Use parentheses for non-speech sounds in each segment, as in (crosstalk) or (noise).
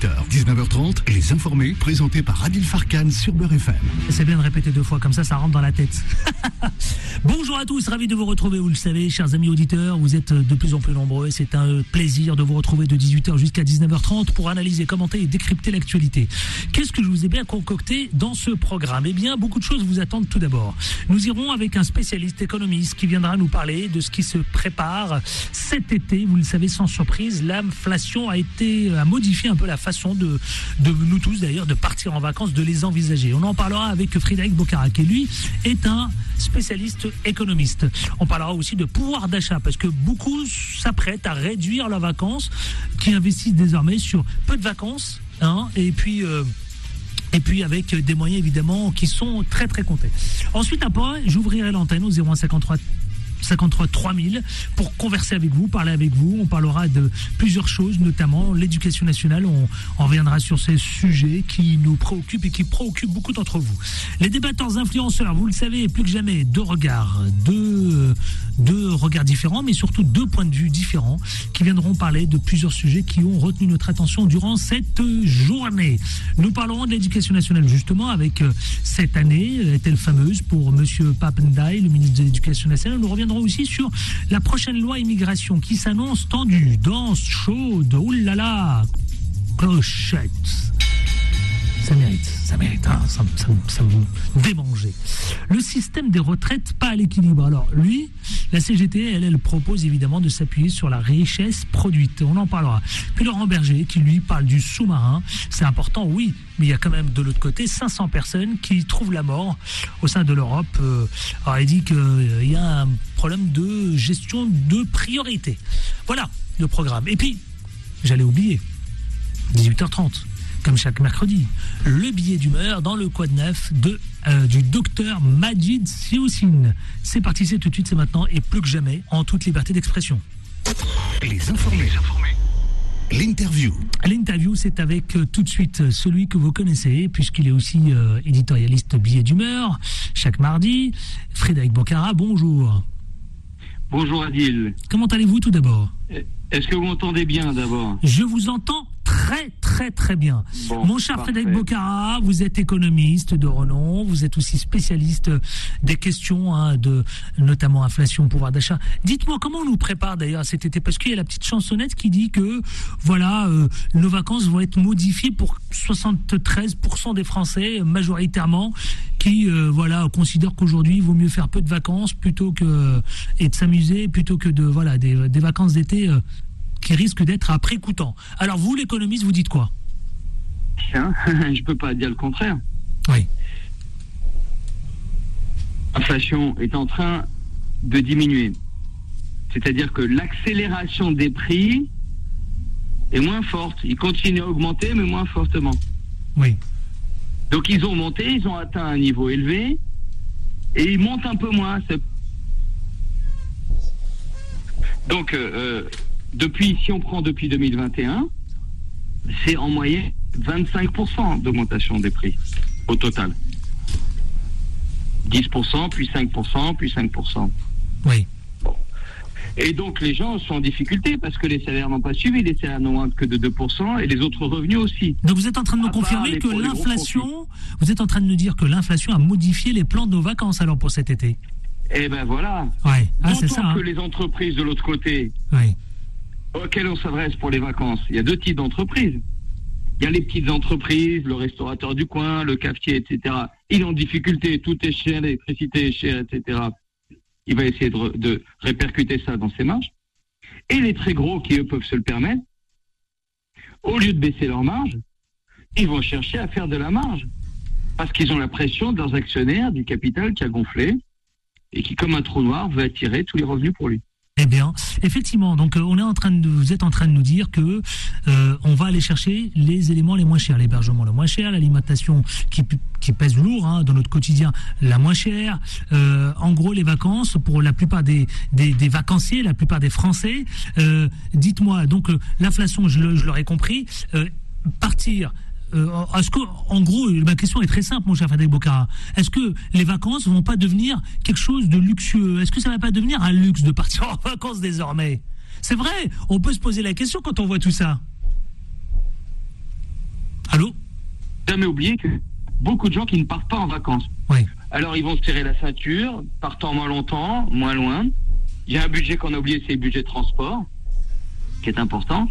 auditeurs. 19h30, Les Informés, présentés par Adil Farkan sur Beurre FM. C'est bien de répéter deux fois, comme ça, ça rentre dans la tête. (laughs) Bonjour à tous, ravi de vous retrouver, vous le savez, chers amis auditeurs, vous êtes de plus en plus nombreux, c'est un plaisir de vous retrouver de 18h jusqu'à 19h30 pour analyser, commenter et décrypter l'actualité. Qu'est-ce que je vous ai bien concocté dans ce programme? Eh bien, beaucoup de choses vous attendent tout d'abord. Nous irons avec un spécialiste économiste qui viendra nous parler de ce qui se prépare cet été. Vous le savez, sans surprise, l'inflation a été a modifié un peu la de, de nous tous d'ailleurs de partir en vacances, de les envisager. On en parlera avec Frédéric Bocara, qui lui est un spécialiste économiste. On parlera aussi de pouvoir d'achat, parce que beaucoup s'apprêtent à réduire leurs vacances, qui investissent désormais sur peu de vacances, hein, et puis... Euh, et puis avec des moyens évidemment qui sont très très comptés. Ensuite après, j'ouvrirai l'antenne au 0153 53 3000 pour converser avec vous, parler avec vous. On parlera de plusieurs choses, notamment l'éducation nationale. On, reviendra sur ces sujets qui nous préoccupent et qui préoccupent beaucoup d'entre vous. Les débatteurs influenceurs, vous le savez, plus que jamais, deux regards, deux, deux regards différents, mais surtout deux points de vue différents qui viendront parler de plusieurs sujets qui ont retenu notre attention durant cette journée. Nous parlerons de l'éducation nationale justement avec cette année, est-elle fameuse pour Monsieur Papendai, le ministre de l'Éducation nationale. Nous reviendrons aussi sur la prochaine loi immigration qui s'annonce tendue, dense, chaude, oulala, clochette. Ça mérite, ça mérite, hein, ça, ça, ça vous démanger. Le système des retraites pas à l'équilibre. Alors lui, la CGT, elle, elle propose évidemment de s'appuyer sur la richesse produite. On en parlera. Puis Laurent Berger, qui lui parle du sous-marin. C'est important, oui, mais il y a quand même de l'autre côté 500 personnes qui trouvent la mort au sein de l'Europe. Euh, alors il dit qu'il euh, y a un problème de gestion de priorité. Voilà le programme. Et puis, j'allais oublier, 18h30 comme chaque mercredi, le billet d'humeur dans le quad neuf de, euh, du docteur Majid Sioussine. C'est parti, c'est tout de suite, c'est maintenant et plus que jamais en toute liberté d'expression. Les informés. Les informés. L'interview. L'interview, c'est avec euh, tout de suite celui que vous connaissez, puisqu'il est aussi euh, éditorialiste billet d'humeur, chaque mardi. Frédéric Bocara, bonjour. Bonjour Adil. Comment allez-vous tout d'abord? Est-ce que vous m'entendez bien d'abord Je vous entends très très très bien. Bon, Mon cher parfait. Frédéric Bocara, vous êtes économiste de renom, vous êtes aussi spécialiste des questions hein, de notamment inflation, pouvoir d'achat. Dites-moi comment on nous prépare d'ailleurs cet été? Parce qu'il y a la petite chansonnette qui dit que voilà euh, nos vacances vont être modifiées pour 73% des Français majoritairement qui euh, voilà considèrent qu'aujourd'hui il vaut mieux faire peu de vacances plutôt que et de s'amuser plutôt que de voilà des, des vacances d'été euh, qui risquent d'être après coûtant. Alors vous l'économiste vous dites quoi? Tiens, (laughs) je peux pas dire le contraire. Oui. L'inflation est en train de diminuer. C'est-à-dire que l'accélération des prix est moins forte. Ils continuent à augmenter, mais moins fortement. Oui. Donc ils ont monté, ils ont atteint un niveau élevé, et ils montent un peu moins. Donc, euh, euh, depuis, si on prend depuis 2021, c'est en moyenne 25% d'augmentation des prix au total. 10%, puis 5%, puis 5%. Oui. Et donc les gens sont en difficulté parce que les salaires n'ont pas suivi, les salaires n'ont que de 2% et les autres revenus aussi. Donc vous êtes en train de nous confirmer que l'inflation, vous êtes en train de nous dire que l'inflation a modifié les plans de nos vacances alors pour cet été. Et ben voilà. Ouais. Ah c'est ça. hein. que les entreprises de l'autre côté, auxquelles on s'adresse pour les vacances, il y a deux types d'entreprises. Il y a les petites entreprises, le restaurateur du coin, le cafetier, etc. Il est en difficulté, tout est cher, l'électricité est chère, etc. Il va essayer de, répercuter ça dans ses marges. Et les très gros qui, eux, peuvent se le permettre, au lieu de baisser leur marge, ils vont chercher à faire de la marge. Parce qu'ils ont la pression de leurs actionnaires, du capital qui a gonflé, et qui, comme un trou noir, veut attirer tous les revenus pour lui. Eh bien, effectivement, donc euh, on est en train de, vous êtes en train de nous dire que euh, on va aller chercher les éléments les moins chers, l'hébergement le moins cher, l'alimentation qui, qui pèse lourd hein, dans notre quotidien, la moins chère. Euh, en gros, les vacances pour la plupart des, des, vacanciers, la plupart des Français. Dites-moi, donc l'inflation, je, l'aurais compris, partir. Euh, est-ce que, en gros, ma question est très simple, mon cher Frédéric Bocara. Est-ce que les vacances vont pas devenir quelque chose de luxueux? Est-ce que ça va pas devenir un luxe de partir (laughs) en vacances désormais? C'est vrai, on peut se poser la question quand on voit tout ça. Allô? Jamais oublier que beaucoup de gens qui ne partent pas en vacances. Oui. Alors ils vont se serrer la ceinture, partant moins longtemps, moins loin. Il y a un budget qu'on a oublié, c'est le budget de transport, qui est important.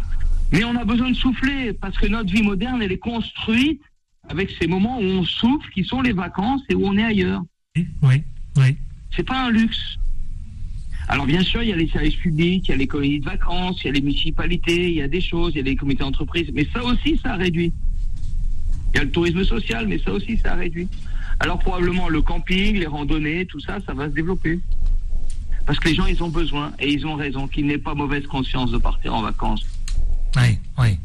Mais on a besoin de souffler, parce que notre vie moderne, elle est construite avec ces moments où on souffle, qui sont les vacances et où on est ailleurs. Oui, oui. C'est pas un luxe. Alors bien sûr, il y a les services publics, il y a les colonies de vacances, il y a les municipalités, il y a des choses, il y a les comités d'entreprise, mais ça aussi, ça a réduit. Il y a le tourisme social, mais ça aussi, ça a réduit. Alors probablement le camping, les randonnées, tout ça, ça va se développer. Parce que les gens, ils ont besoin, et ils ont raison, qu'il n'ait pas mauvaise conscience de partir en vacances. Oui, oui.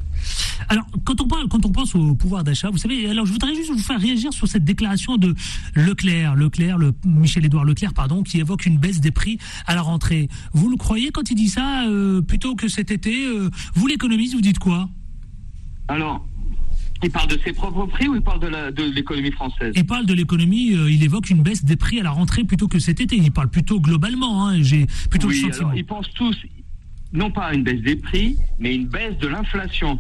Alors, quand on, parle, quand on pense au pouvoir d'achat, vous savez, alors je voudrais juste vous faire réagir sur cette déclaration de Leclerc, Leclerc, le, Michel-Édouard Leclerc, pardon, qui évoque une baisse des prix à la rentrée. Vous le croyez quand il dit ça, euh, plutôt que cet été euh, Vous, l'économiste, vous dites quoi? Alors, il parle de ses propres prix ou il parle de l'économie française? Il parle de l'économie, euh, il évoque une baisse des prix à la rentrée plutôt que cet été. Il parle plutôt globalement, hein, j'ai plutôt oui, le sentiment. Alors, ils pensent tous, non pas une baisse des prix, mais une baisse de l'inflation.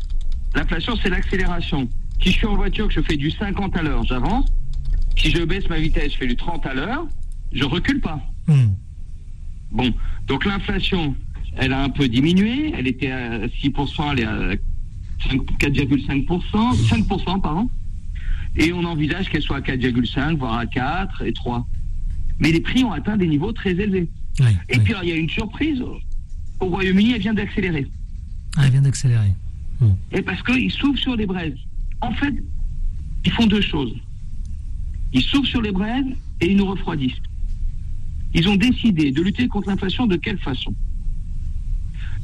L'inflation, c'est l'accélération. Si je suis en voiture, que je fais du 50 à l'heure, j'avance. Si je baisse ma vitesse, je fais du 30 à l'heure, je recule pas. Hmm. Bon, donc l'inflation, elle a un peu diminué. Elle était à 6%, elle est à 4,5%, 5%, pardon. Et on envisage qu'elle soit à 4,5, voire à 4 et 3. Mais les prix ont atteint des niveaux très élevés. Oui, Et oui. puis, alors, il y a une surprise. Au Royaume-Uni, elle vient d'accélérer. Ah, elle vient d'accélérer. Et parce qu'ils soufflent sur les braises. En fait, ils font deux choses. Ils soufflent sur les braises et ils nous refroidissent. Ils ont décidé de lutter contre l'inflation de quelle façon?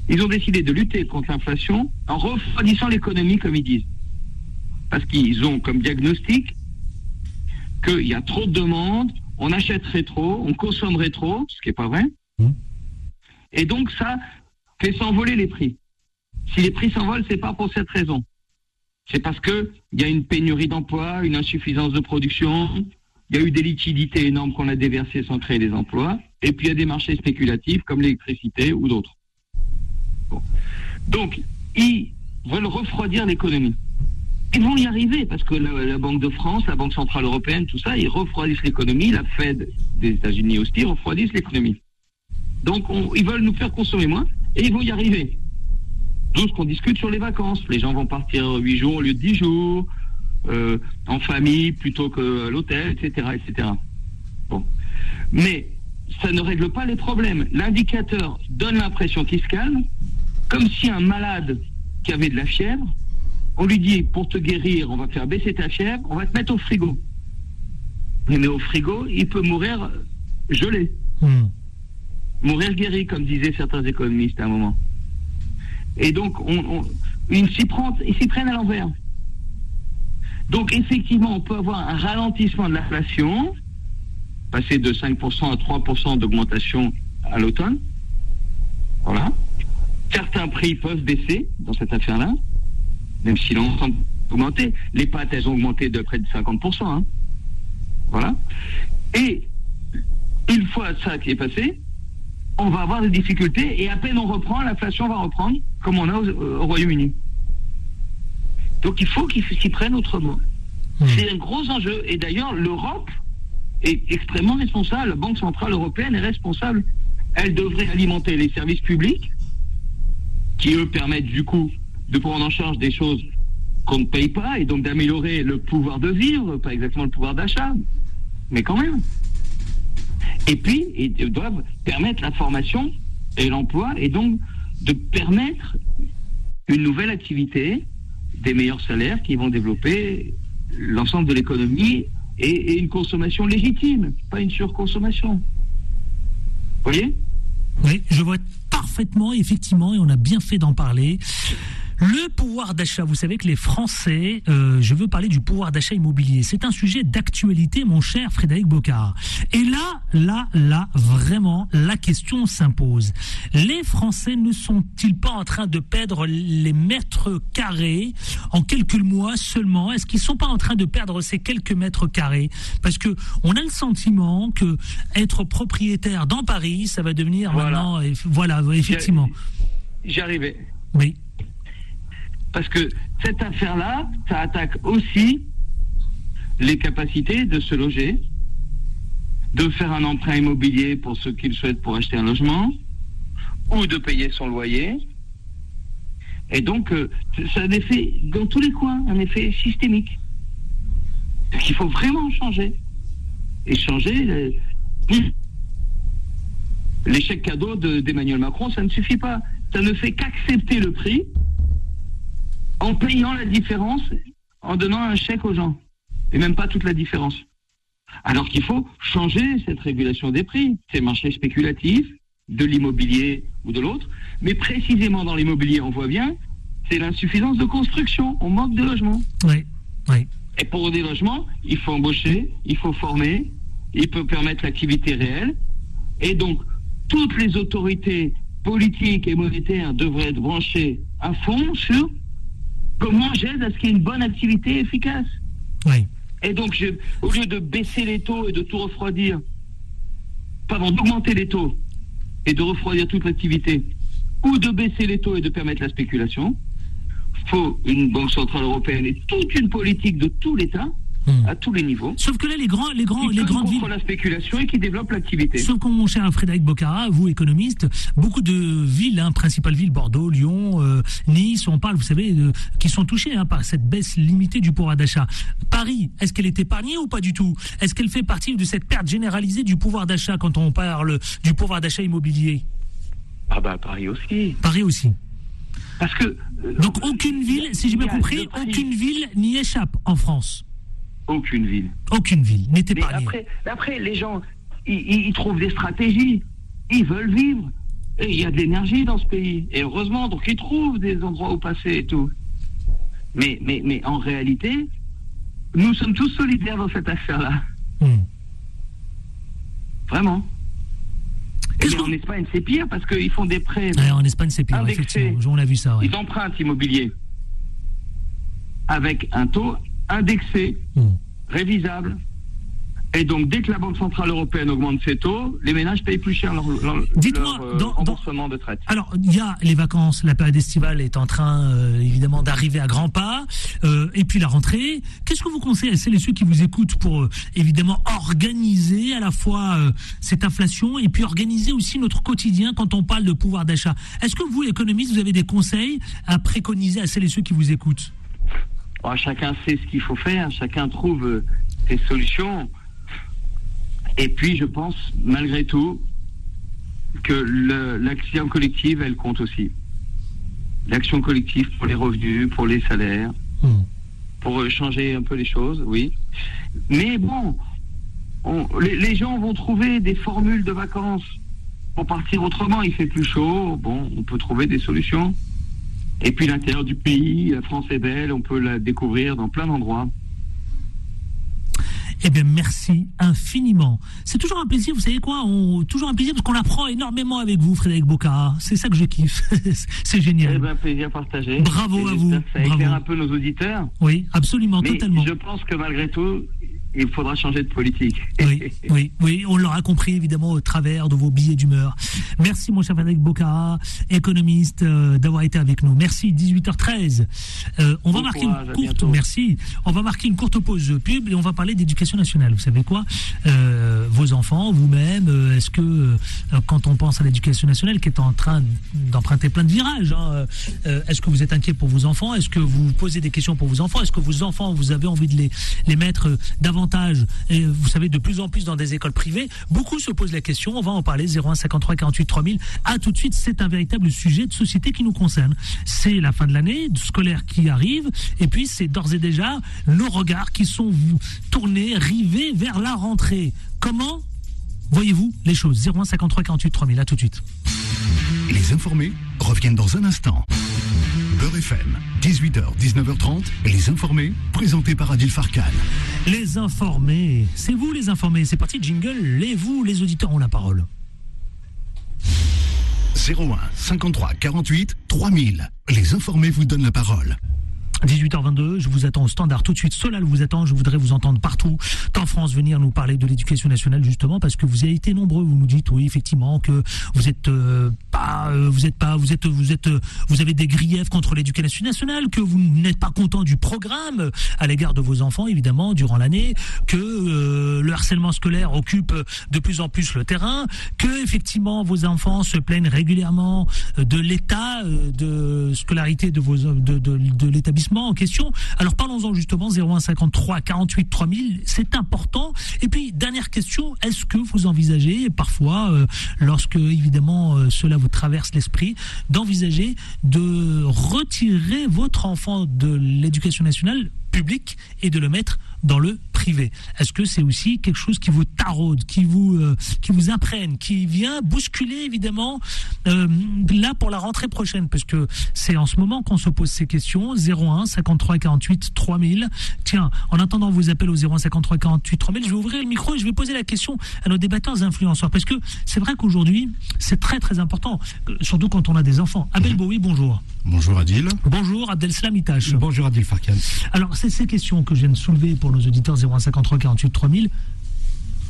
Ils ont décidé de lutter contre l'inflation en refroidissant l'économie, comme ils disent. Parce qu'ils ont comme diagnostic qu'il y a trop de demandes, on achèterait trop, on consommerait trop, ce qui n'est pas vrai. Mhm. Et donc ça fait s'envoler les prix. Si les prix s'envolent, c'est pas pour cette raison. C'est parce que il y a une pénurie d'emplois, une insuffisance de production, il y a eu des liquidités énormes qu'on a déversées sans créer des emplois, et puis il y a des marchés spéculatifs comme l'électricité ou d'autres. Donc, ils veulent refroidir l'économie. Ils vont y arriver parce que la, la Banque de France, la Banque Centrale Européenne, tout ça, ils refroidissent l'économie, la Fed des États-Unis aussi refroidissent l'économie. Donc, on- ils veulent nous faire consommer moins et ils vont y arriver. D'où ce qu'on discute sur les vacances. Les gens vont partir 8 jours au lieu de 10 jours, euh, en famille plutôt que l'hôtel, etc., etc. Bon. Mais ça ne règle pas les problèmes. L'indicateur donne l'impression qu'il se calme, comme si un malade qui avait de la fièvre, on lui dit pour te guérir, on va faire baisser ta fièvre, on va te mettre au frigo. Mais au frigo, il peut mourir gelé Hmm. Mourir guéri, comme disaient certains économistes à un moment. Et donc, on, on- ils s'y prennent, à l'envers. Donc, effectivement, on peut avoir un ralentissement de l'inflation, passer de 5% à 3% d'augmentation à l'automne. Voilà. Certains prix peuvent baisser dans cette affaire-là, même si l'ensemble peut augmenter. Les pâtes, elles ont augmenté de près de 50%. hein. Voilà. Et une fois ça qui est passé, on va avoir des difficultés et à peine on reprend, l'inflation va reprendre comme on a au, au Royaume-Uni. Donc il faut qu'ils s'y prennent autrement. Hmm. C'est un gros enjeu. Et d'ailleurs, l'Europe est extrêmement responsable. La Banque Centrale Européenne est responsable. Elle devrait alimenter les services publics qui, eux, permettent du coup de prendre en charge des choses qu'on ne paye pas et donc d'améliorer le pouvoir de vivre, pas exactement le pouvoir d'achat, mais quand même. Et puis, ils doivent permettre la formation et l'emploi et donc de permettre une nouvelle activité, des meilleurs salaires qui vont développer l'ensemble de l'économie et, une consommation légitime, pas une surconsommation. Vous voyez? Oui, je vois parfaitement, effectivement, et on a bien fait d'en parler. Le pouvoir d'achat, vous savez que les Français, euh, je veux parler du pouvoir d'achat immobilier. C'est un sujet d'actualité, mon cher Frédéric Bocard. Et là, là, là, vraiment, la question s'impose. Les Français ne sont-ils pas en train de perdre les mètres carrés en quelques mois seulement? Est-ce qu'ils sont pas en train de perdre ces quelques mètres carrés? Parce que on a le sentiment que être propriétaire dans Paris, ça va devenir Voilà. maintenant, voilà, effectivement. J'y arrivais. Oui. Parce que cette affaire-là, ça attaque aussi les capacités de se loger, de faire un emprunt immobilier pour ceux qui le souhaitent pour acheter un logement, ou de payer son loyer. Et donc, euh, c'est un effet dans tous les coins, un effet systémique. Donc, il faut vraiment changer. Et changer. euh, L'échec cadeau de- d'Emmanuel Macron, ça ne suffit pas. Ça ne fait qu'accepter le prix en payant la différence, en donnant un chèque aux gens. Et même pas toute la différence. Alors qu'il faut changer cette régulation des prix, ces marchés spéculatifs, de l'immobilier ou de l'autre. Mais précisément dans l'immobilier, on voit bien, c'est l'insuffisance de construction. On manque de logements. Oui, oui. Et pour des logements, il faut embaucher, il faut former, il peut permettre l'activité réelle. Et donc, toutes les autorités politiques et monétaires devraient être branchées à fond sur comment j'aide à ce qu'il y ait une bonne activité efficace. oui. Et donc, je- au lieu de baisser les taux et de tout refroidir, pardon, d'augmenter les taux et de refroidir toute l'activité, ou de baisser les taux et de permettre la spéculation, faut une banque centrale européenne et toute une politique de tout l'État Hmm. à tous les niveaux Sauf que là, les grands, les grands, qui les grandes villes. la spéculation et qui développe l'activité. Sauf que mon cher Frédéric Bocara, vous économiste, beaucoup de villes, hein, principales villes, Bordeaux, Lyon, euh, Nice, on parle, vous savez, de- qui sont touchées hein, par cette baisse limitée du pouvoir d'achat. Paris, est-ce qu'elle est épargnée ou pas du tout? Est-ce qu'elle fait partie de cette perte généralisée du pouvoir d'achat quand on parle du pouvoir d'achat immobilier? Ah bah Paris aussi. Paris aussi. Parce que euh, Donc aucune ville, si j'ai bien compris, aucune ville n'y échappe en France. Aucune ville. Aucune ville épargnée. après, après, les gens, ils, trouvent des stratégies. Ils veulent vivre. Et il y a de l'énergie dans ce pays. Et heureusement, donc ils trouvent des endroits où passer et tout. Mais, mais, mais en réalité, nous sommes tous solidaires dans cette affaire-là. Hmm. Vraiment. Et en Espagne, c'est pire parce qu'ils font des prêts. Ouais, en Espagne, c'est pire, effectivement. On a vu ça. ouais. Ils empruntent immobilier avec un taux indexé, Hmm. révisable. Et donc, dès que la Banque Centrale Européenne augmente ses taux, les ménages payent plus cher leur, leur, Dites-moi, leur, euh, dans- dans- remboursement de traite. Alors, il y a les vacances, la période estivale est en train, euh, évidemment, d'arriver à grands pas, euh, et puis la rentrée. Qu'est-ce que vous conseillez? À celles et ceux qui vous écoutent pour, évidemment, organiser à la fois cette inflation et puis organiser aussi notre quotidien quand on parle de pouvoir d'achat Est-ce que vous, économistes, vous avez des conseils à préconiser à celles et ceux qui vous écoutent? Oh, chacun sait ce qu'il faut faire, chacun trouve euh, ses solutions. Et puis, je pense, malgré tout, que l'action collective, elle compte aussi. L'action collective pour les revenus, pour les salaires, Hmm. pour euh, changer un peu les choses, oui. Mais bon, on- les, les gens vont trouver des formules de vacances pour partir autrement. Il fait plus chaud, bon, on peut trouver des solutions. Et puis l'intérieur du pays, la France est belle, on peut la découvrir dans plein d'endroits. Eh bien, merci infiniment. C'est toujours un plaisir, vous savez quoi on, Toujours un plaisir parce qu'on apprend énormément avec vous, Frédéric Bocara. C'est ça que je kiffe. (laughs) C'est Eh génial. ben, plaisir partagé. Bravo à vous, Ça éclaire bravo. un peu nos auditeurs. Oui, absolument, Mais totalement. je pense que malgré tout, il faudra changer de politique. Oui, (laughs) oui, oui, on l'aura compris évidemment au travers de vos billets d'humeur. Merci mon cher Frédéric Bocara, économiste, euh, d'avoir été avec nous. Merci, 18h13. Euh, on va marquer courage, une courte, merci. On va marquer une courte pause pub et on va parler d'éducation nationale. Vous savez quoi Euh, Vos enfants, vous-même, est-ce que quand on pense à l'éducation nationale qui est en train d'emprunter plein de virages, hein, est-ce que vous êtes inquiet pour vos enfants? Est-ce que vous posez des questions pour vos enfants? Est-ce que vos enfants, vous avez envie de les, les mettre euh, et vous savez, de plus en plus dans des écoles privées Beaucoup se posent la question, on va en parler, 01 53 48 3000. À tout de suite, c'est un véritable sujet de société qui nous concerne. C'est la fin de l'année scolaire qui arrive, et puis c'est d'ores et déjà nos regards qui sont tournés, rivés vers la rentrée. Comment voyez-vous les choses 01 53 48 3000, à tout de suite. Les informés reviennent dans un instant. Beurre FM, 18h, 19h30, les informés, présentés par Adil Farkan. Les informés, c'est vous les informés, c'est parti, jingle, et vous les auditeurs ont la parole. 01 53 48 3000. Les informés vous donnent la parole. 18h22, je vous attends au standard tout de suite. Solal vous attend, je voudrais vous entendre partout en France venir nous parler de l'éducation nationale justement parce que vous avez été nombreux. Vous nous dites oui effectivement que vous êtes euh, pas, euh, vous êtes pas, vous êtes, vous êtes, vous avez des griefs contre l'éducation nationale, que vous n'êtes pas content du programme à l'égard de vos enfants évidemment durant l'année, que euh, le harcèlement scolaire occupe de plus en plus le terrain, que effectivement vos enfants se plaignent régulièrement de l'état de scolarité de vos de, de, de l'établissement en question. Alors parlons-en justement 0153 48 3000, c'est important. Et puis dernière question, est-ce que vous envisagez parfois, euh, lorsque évidemment euh, cela vous traverse l'esprit, d'envisager de retirer votre enfant de l'éducation nationale publique et de le mettre dans le privé. Est-ce que c'est aussi quelque chose qui vous taraude, qui vous euh, qui vous imprègne, qui vient bousculer évidemment euh, là pour la rentrée prochaine? Parce que c'est en ce moment qu'on se pose ces questions 01 53 48 3000. Tiens, en attendant vos appels au 01 53 48 3000, je vais ouvrir le micro et je vais poser la question à nos débatteurs influenceurs parce que c'est vrai qu'aujourd'hui, c'est très très important surtout quand on a des enfants. Abel Bowie, bonjour. Bonjour Adil. Bonjour Abdel Itache. Bonjour Adil Farkan. Alors, c'est ces questions que je viens de soulever pour nos auditeurs 0153 48 3000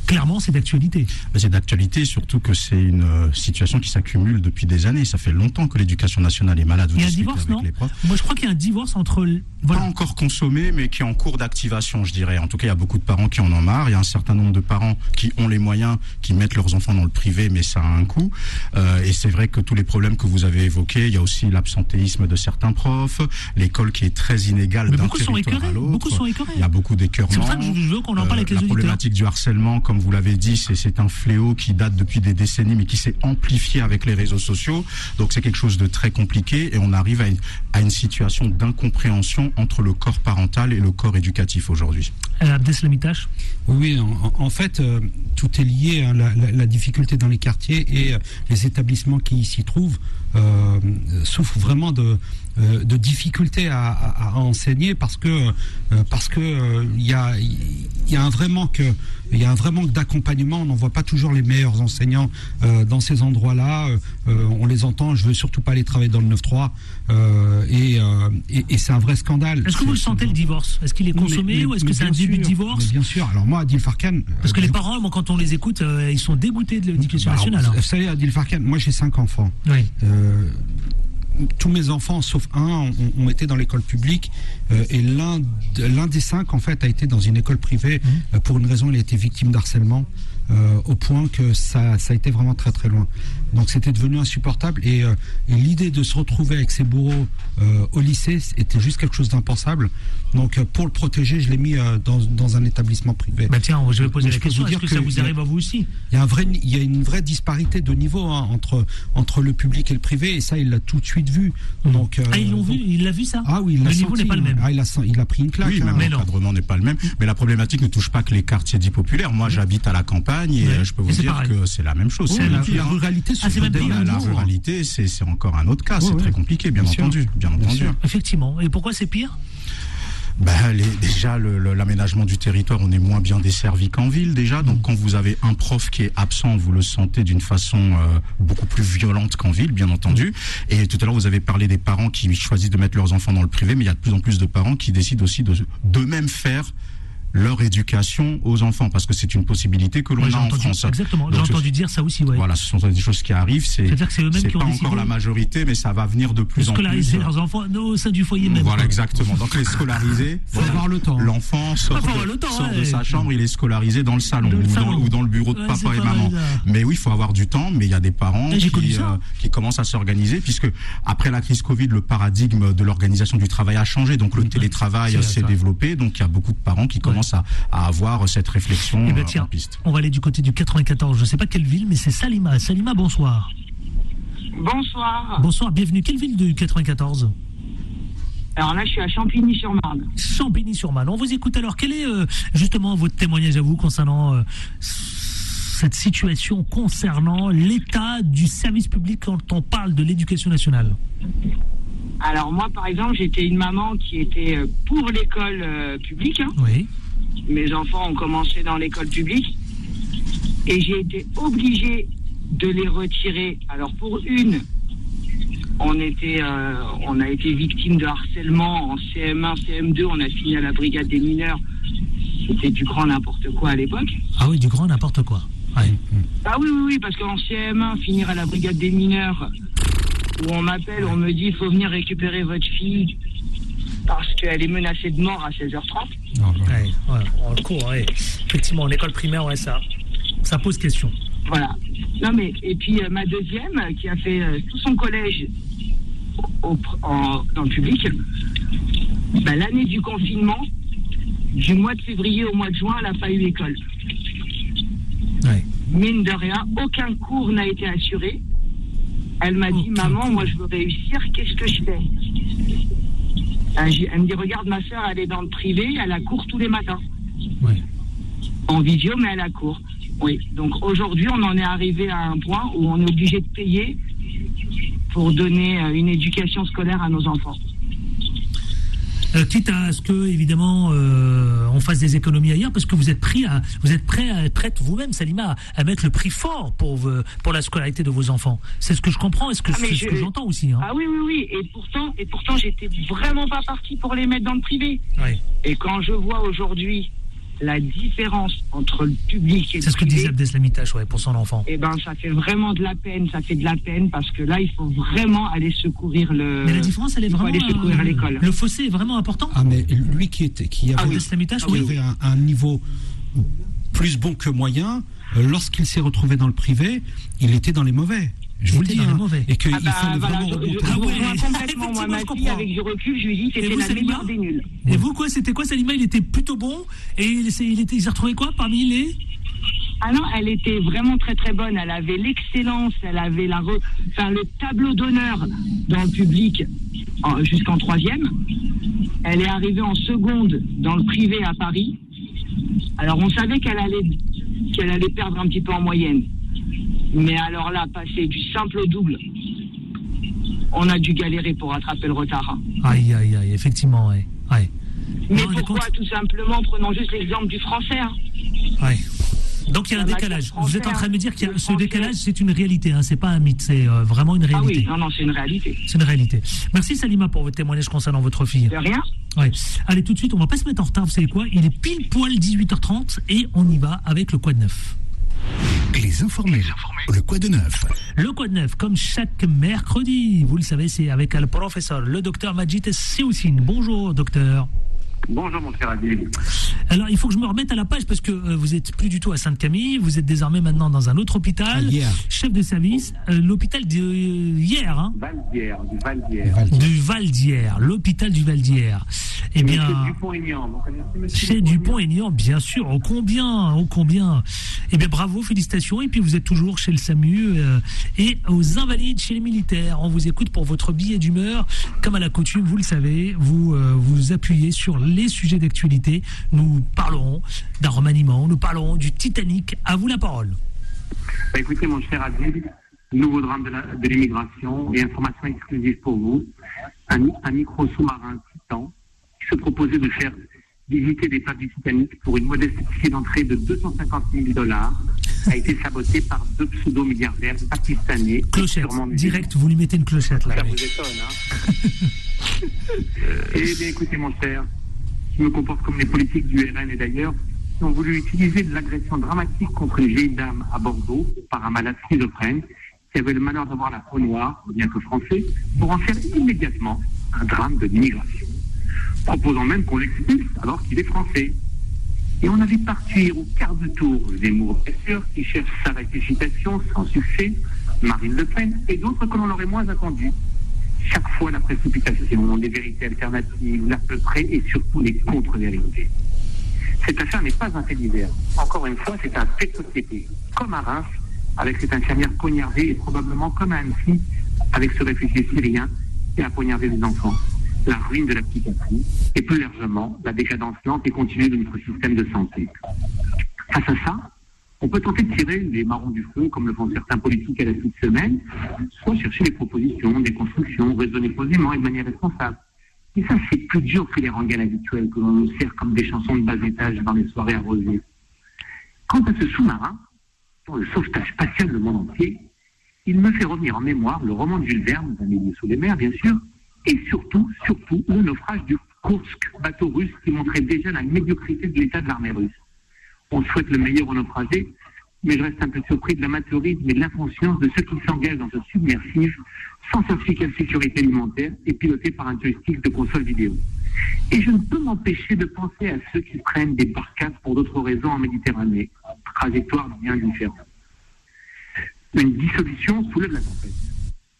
clairement, c'est d'actualité. C'est d'actualité, surtout que c'est une euh, situation qui s'accumule depuis des années. Ça fait longtemps que l'éducation nationale est malade. il y a un divorce, non Moi, je crois qu'il y a un divorce entre. Pas encore consommé, mais qui est en cours d'activation, je dirais. En tout cas, il y a beaucoup de parents qui en ont marre. Il y a un certain nombre de parents qui ont les moyens, qui mettent leurs enfants dans le privé, mais ça a un coût. Euh, et c'est vrai que tous les problèmes que vous avez évoqués, il y a aussi l'absentéisme de certains profs, l'école qui est très inégale d'un territoire à l'autre. Beaucoup sont écœurés. Il y a beaucoup d'écœurements. C'est pour ça que je veux qu'on en parle avec les euh, La problématique du harcèlement, comme vous l'avez dit, c'est un fléau qui date depuis des décennies, mais qui s'est amplifié avec les réseaux sociaux. Donc c'est quelque chose de très compliqué et on arrive à une, à une situation d'incompréhension entre le corps parental et le corps éducatif aujourd'hui. Euh, oui, en, en fait, euh, tout est lié. Hein, la, la, la, difficulté dans les quartiers et euh, les établissements qui s'y trouvent euh, souffrent vraiment de, euh, de difficultés à, à, à, enseigner parce que euh, parce que il y a il y a un vrai manque il y a un vrai d'accompagnement. On n'en voit pas toujours les meilleurs enseignants dans ces endroits-là. on les entend. Je veux surtout pas aller travailler dans le 9-3 et, et, et c'est un vrai scandale. Est-ce que vous le sentez le divorce? Est-ce qu'il est consommé mais, mais, ou est-ce que c'est un début de divorce? Bien sûr. Alors moi, Adil Farkan. Parce que les parents, quand on les écoute, ils sont dégoûtés de l'éducation bah, nationale. Vous savez, Adil Farkan, moi j'ai cinq enfants. Oui. Euh, tous mes enfants, sauf un, ont, ont été dans l'école publique euh, et l'un l'un des cinq en fait a été dans une école privée mmh. euh, pour une raison, il a été victime d'harcèlement euh, au point que ça, ça a été vraiment très très loin. Donc c'était devenu insupportable et, euh, et l'idée de se retrouver avec ses bourreaux euh, au lycée était juste quelque chose d'impensable. Donc pour le protéger, je l'ai mis dans, dans, un établissement privé. Bah tiens, je vais poser Donc, la question. Est-ce que, que, ça vous arrive à vous aussi Il y a un vrai, il y a une vraie disparité de niveau hein, entre entre le public et le privé et ça il l'a tout de suite vu. Donc ah ils l'ont vu, il l'a vu ça Ah oui, il le niveau n'est pas le même. Ah, il a il a pris une claque. Oui, hein. l'encadrement n'est pas le même. Mais la problématique ne touche pas que les quartiers dits populaires. Moi, j'habite à la campagne et je peux vous dire pareil. que c'est la même chose. Oui, la, la, ruralité, ah, la, la, la ruralité, c'est encore un autre cas. c'est très compliqué, bien, bien entendu, bien, bien entendu. Sûr. Effectivement. Et pourquoi c'est pire? Ben, les, déjà, l'aménagement du territoire, on est moins bien desservi qu'en ville déjà. Donc, quand vous avez un prof qui est absent, vous le sentez d'une façon euh, beaucoup plus violente qu'en ville, bien entendu. Et tout à l'heure, vous avez parlé des parents qui choisissent de mettre leurs enfants dans le privé, mais il y a de plus en plus de parents qui décident aussi de d'eux-mêmes faire leur éducation aux enfants, parce que c'est une possibilité que l'on ouais, a en entendu, France. Exactement, j'ai entendu dire ça aussi. Ouais. Voilà, ce sont des choses qui arrivent. C'est pas encore la majorité, mais ça va venir de plus en plus. Scolariser leurs enfants au sein du foyer même. Voilà, exactement. Donc les scolariser. (laughs) faut voilà. avoir le temps. L'enfant sort, de, temps, sort ouais. de sa chambre, il est scolarisé dans le salon, le ou, salon. Dans, ou, Dans, le bureau de papa et maman. Mais oui, il faut avoir du temps, mais il y a des parents qui, euh, qui commencent à s'organiser, puisque après la crise Covid, le paradigme de l'organisation du travail a changé, donc le télétravail s'est développé, donc il y a beaucoup de parents qui commencent à, à avoir cette réflexion eh ben tiens, on va aller du côté du 94. Je ne sais pas quelle ville, mais c'est Salima. Salima, bonsoir. Bonsoir. Bonsoir, bienvenue. Quelle ville du 94 alors là, je suis à Champigny-sur-Marne. Champigny-sur-Marne. On vous écoute alors. Quel est euh, justement votre témoignage à vous concernant euh, cette situation concernant l'état du service public quand on parle de l'éducation nationale? Alors moi, par exemple, j'étais une maman qui était euh, pour l'école euh, publique. Hein. Oui mes enfants ont commencé dans l'école publique et j'ai été obligée de les retirer. Alors pour une, on était, euh, on a été victime de harcèlement en CM1, CM2. On a fini à la brigade des mineurs. C'était du grand n'importe quoi à l'époque. Ah oui, du grand n'importe quoi. Ouais. Ah oui, oui, oui, parce qu'en CM1, finir à la brigade des mineurs, où on m'appelle, on me dit il faut venir récupérer votre fille parce qu'elle est menacée de mort à 16h30. Ouais, ouais, en cours, ouais. Effectivement, en école primaire, ouais, ça, ça pose question. Voilà. Non mais et puis euh, ma deuxième euh, qui a fait euh, tout son collège au- en- dans le public, bah, l'année du confinement, du mois de février au mois de juin, elle n'a pas eu école. Ouais. Mine de rien, aucun cours n'a été assuré. Elle m'a dit maman, moi je veux réussir, qu'est-ce que je fais? Ah, Elle me dit regarde ma soeur, elle est dans le privé, elle a cours tous les matins Ouais. en visio, mais à la cour. Oui. Donc aujourd'hui, on en est arrivé à un point où on est obligé de payer pour donner euh, une éducation scolaire à nos enfants. Euh, quitte à ce que, évidemment, euh, on fasse des économies ailleurs, parce que vous êtes pris à, vous êtes prêt à être vous-même, Salima, à, mettre le prix fort pour, pour la scolarité de vos enfants. C'est ce que je comprends et ce que, Ah, c'est ce que j'entends aussi. Hein. Ah oui, oui, oui. Et pourtant, et pourtant, j'étais vraiment pas partie pour les mettre dans le privé. Ouais. Et quand je vois aujourd'hui la différence entre le public et le C'est ce que disait Abdeslamitache ouais, pour son enfant. eh ben, ça fait vraiment de la peine. Ça fait de la peine parce que là, il faut vraiment aller secourir le. Mais la différence, elle est il faut vraiment. aller secourir euh, l'école. le fossé est vraiment important. Ah, mais lui qui, était, qui avait, Ah oui. Abdeslamitache, Ah oui, qui avait un, un niveau plus bon que moyen, lorsqu'il s'est retrouvé dans le privé, il était dans les mauvais. Je vous le dis. hein. mauvais. Et qu'il Ah bah, fallait voilà, vraiment je, je, Ah vous ouais, complètement. Moi, effectivement, ma je fille, comprends. avec du recul, je lui dis c'était la Salima meilleure des nuls. Et vous, quoi, c'était quoi, Salima Il était plutôt bon? Et il, s'est- il, était, il s'est retrouvé quoi parmi les? Ah non, elle était vraiment très très bonne. Elle avait l'excellence, elle avait la re- enfin, le tableau d'honneur dans le public en- jusqu'en troisième. Elle est arrivée en seconde dans le privé à Paris. Alors on savait qu'elle allait qu'elle allait perdre un petit peu en moyenne. Mais alors là, passer du simple au double, on a dû galérer pour rattraper le retard. hein. Aïe, aïe, aïe, effectivement, ouais. ouais. Mais Non, pourquoi Tout simplement, prenons juste l'exemple du français. hein. Ouais. Donc il y a un La décalage. Vous êtes en train de me dire le ce français. décalage, c'est une réalité, hein, c'est pas un mythe, c'est euh, vraiment une Ah oui, réalité. non, non, c'est une réalité. C'est une réalité. Merci Salima pour votre témoignage concernant votre fille. De rien. Ouais. Allez, tout de suite, on va pas se mettre en retard, vous savez quoi? Il est pile poil 18h30 et on y va avec le Quad Neuf. Les informés. Le quoi de neuf Le Quad Neuf, comme chaque mercredi, vous le savez, c'est avec le professeur, le docteur Majid Sioussine. Bonjour, docteur. Bonjour mon cher Adil. Alors, il faut que je me remette à la page parce que euh, vous êtes plus du tout à Sainte-Camille, vous êtes désormais maintenant dans un autre hôpital, Hier. chef de service, euh, l'hôpital de hier, hein, Valdière, du Valdière. Val- du l'hôpital du Val d'Hier. Eh bien, chez Dupont-Aignan, bien sûr, ô combien, ô combien? Eh bien, bravo, félicitations. Et puis, vous êtes toujours chez le SAMU euh, et aux Invalides, chez les militaires. On vous écoute pour votre billet d'humeur. Comme à la coutume, vous le savez, vous euh, vous appuyez sur les sujets d'actualité. Nous parlerons d'un remaniement, nous parlerons du Titanic. À vous la parole. Bah, écoutez, mon cher Adil, nouveau drame de l'immigration et information exclusive pour vous. Un, un micro sous-marin Titan qui se proposait de faire visiter des plages du Titanic pour une modeste ticket d'entrée de 250 000 dollars a été saboté par deux pseudo-milliardaires pakistanais. Clochette, direct, vous lui mettez une clochette là. Ça oui. vous étonne, hein (laughs) Eh bien, écoutez, mon cher, je me comporte comme les politiques du RN et d'ailleurs, qui ont voulu utiliser de l'agression dramatique contre une vieille dame à Bordeaux par un malade schizophrène qui avait le malheur d'avoir la peau noire, bien que français, pour en faire immédiatement un drame de l'immigration, proposant même qu'on l'expulse alors qu'il est français. Et on a vu partir au quart de tour bien sûr, qui cherche sa rectification sans succès, Marine Le Pen et d'autres que l'on aurait moins attendus. Chaque fois la précipitation, les vérités alternatives, l'à peu près et surtout les contre-vérités. Cette affaire n'est pas un fait divers. Encore une fois, c'est un fait de société. Comme à Reims, avec cette infirmière poignardée et probablement comme à Annecy, avec ce réfugié syrien qui a poignardé des enfants. La ruine de la psychiatrie et plus largement la décadence lente et continue de notre système de santé. Face à ça, on peut tenter de tirer les marrons du feu, comme le font certains politiques à la toute semaine, soit chercher des propositions, des constructions, raisonner posément et de manière responsable. Et ça, c'est plus dur que les rengaines habituelles que l'on nous sert comme des chansons de bas étage dans les soirées arrosées. Quant à ce sous-marin, dont le sauvetage passionne le monde entier, il me fait revenir en mémoire le roman de Jules Verne, Un milieu sous les mers, bien sûr, et surtout, surtout, le naufrage du Kursk, bateau russe qui montrait déjà la médiocrité de l'état de l'armée russe. On souhaite le meilleur aux naufragés, mais je reste un peu surpris de l'amateurisme et de l'inconscience de ceux qui s'engagent dans ce submersif sans certificat de sécurité alimentaire et piloté par un joystick de console vidéo. Et je ne peux m'empêcher de penser à ceux qui prennent des barcades pour d'autres raisons en Méditerranée, trajectoire bien différente. Une dissolution soulève la tempête.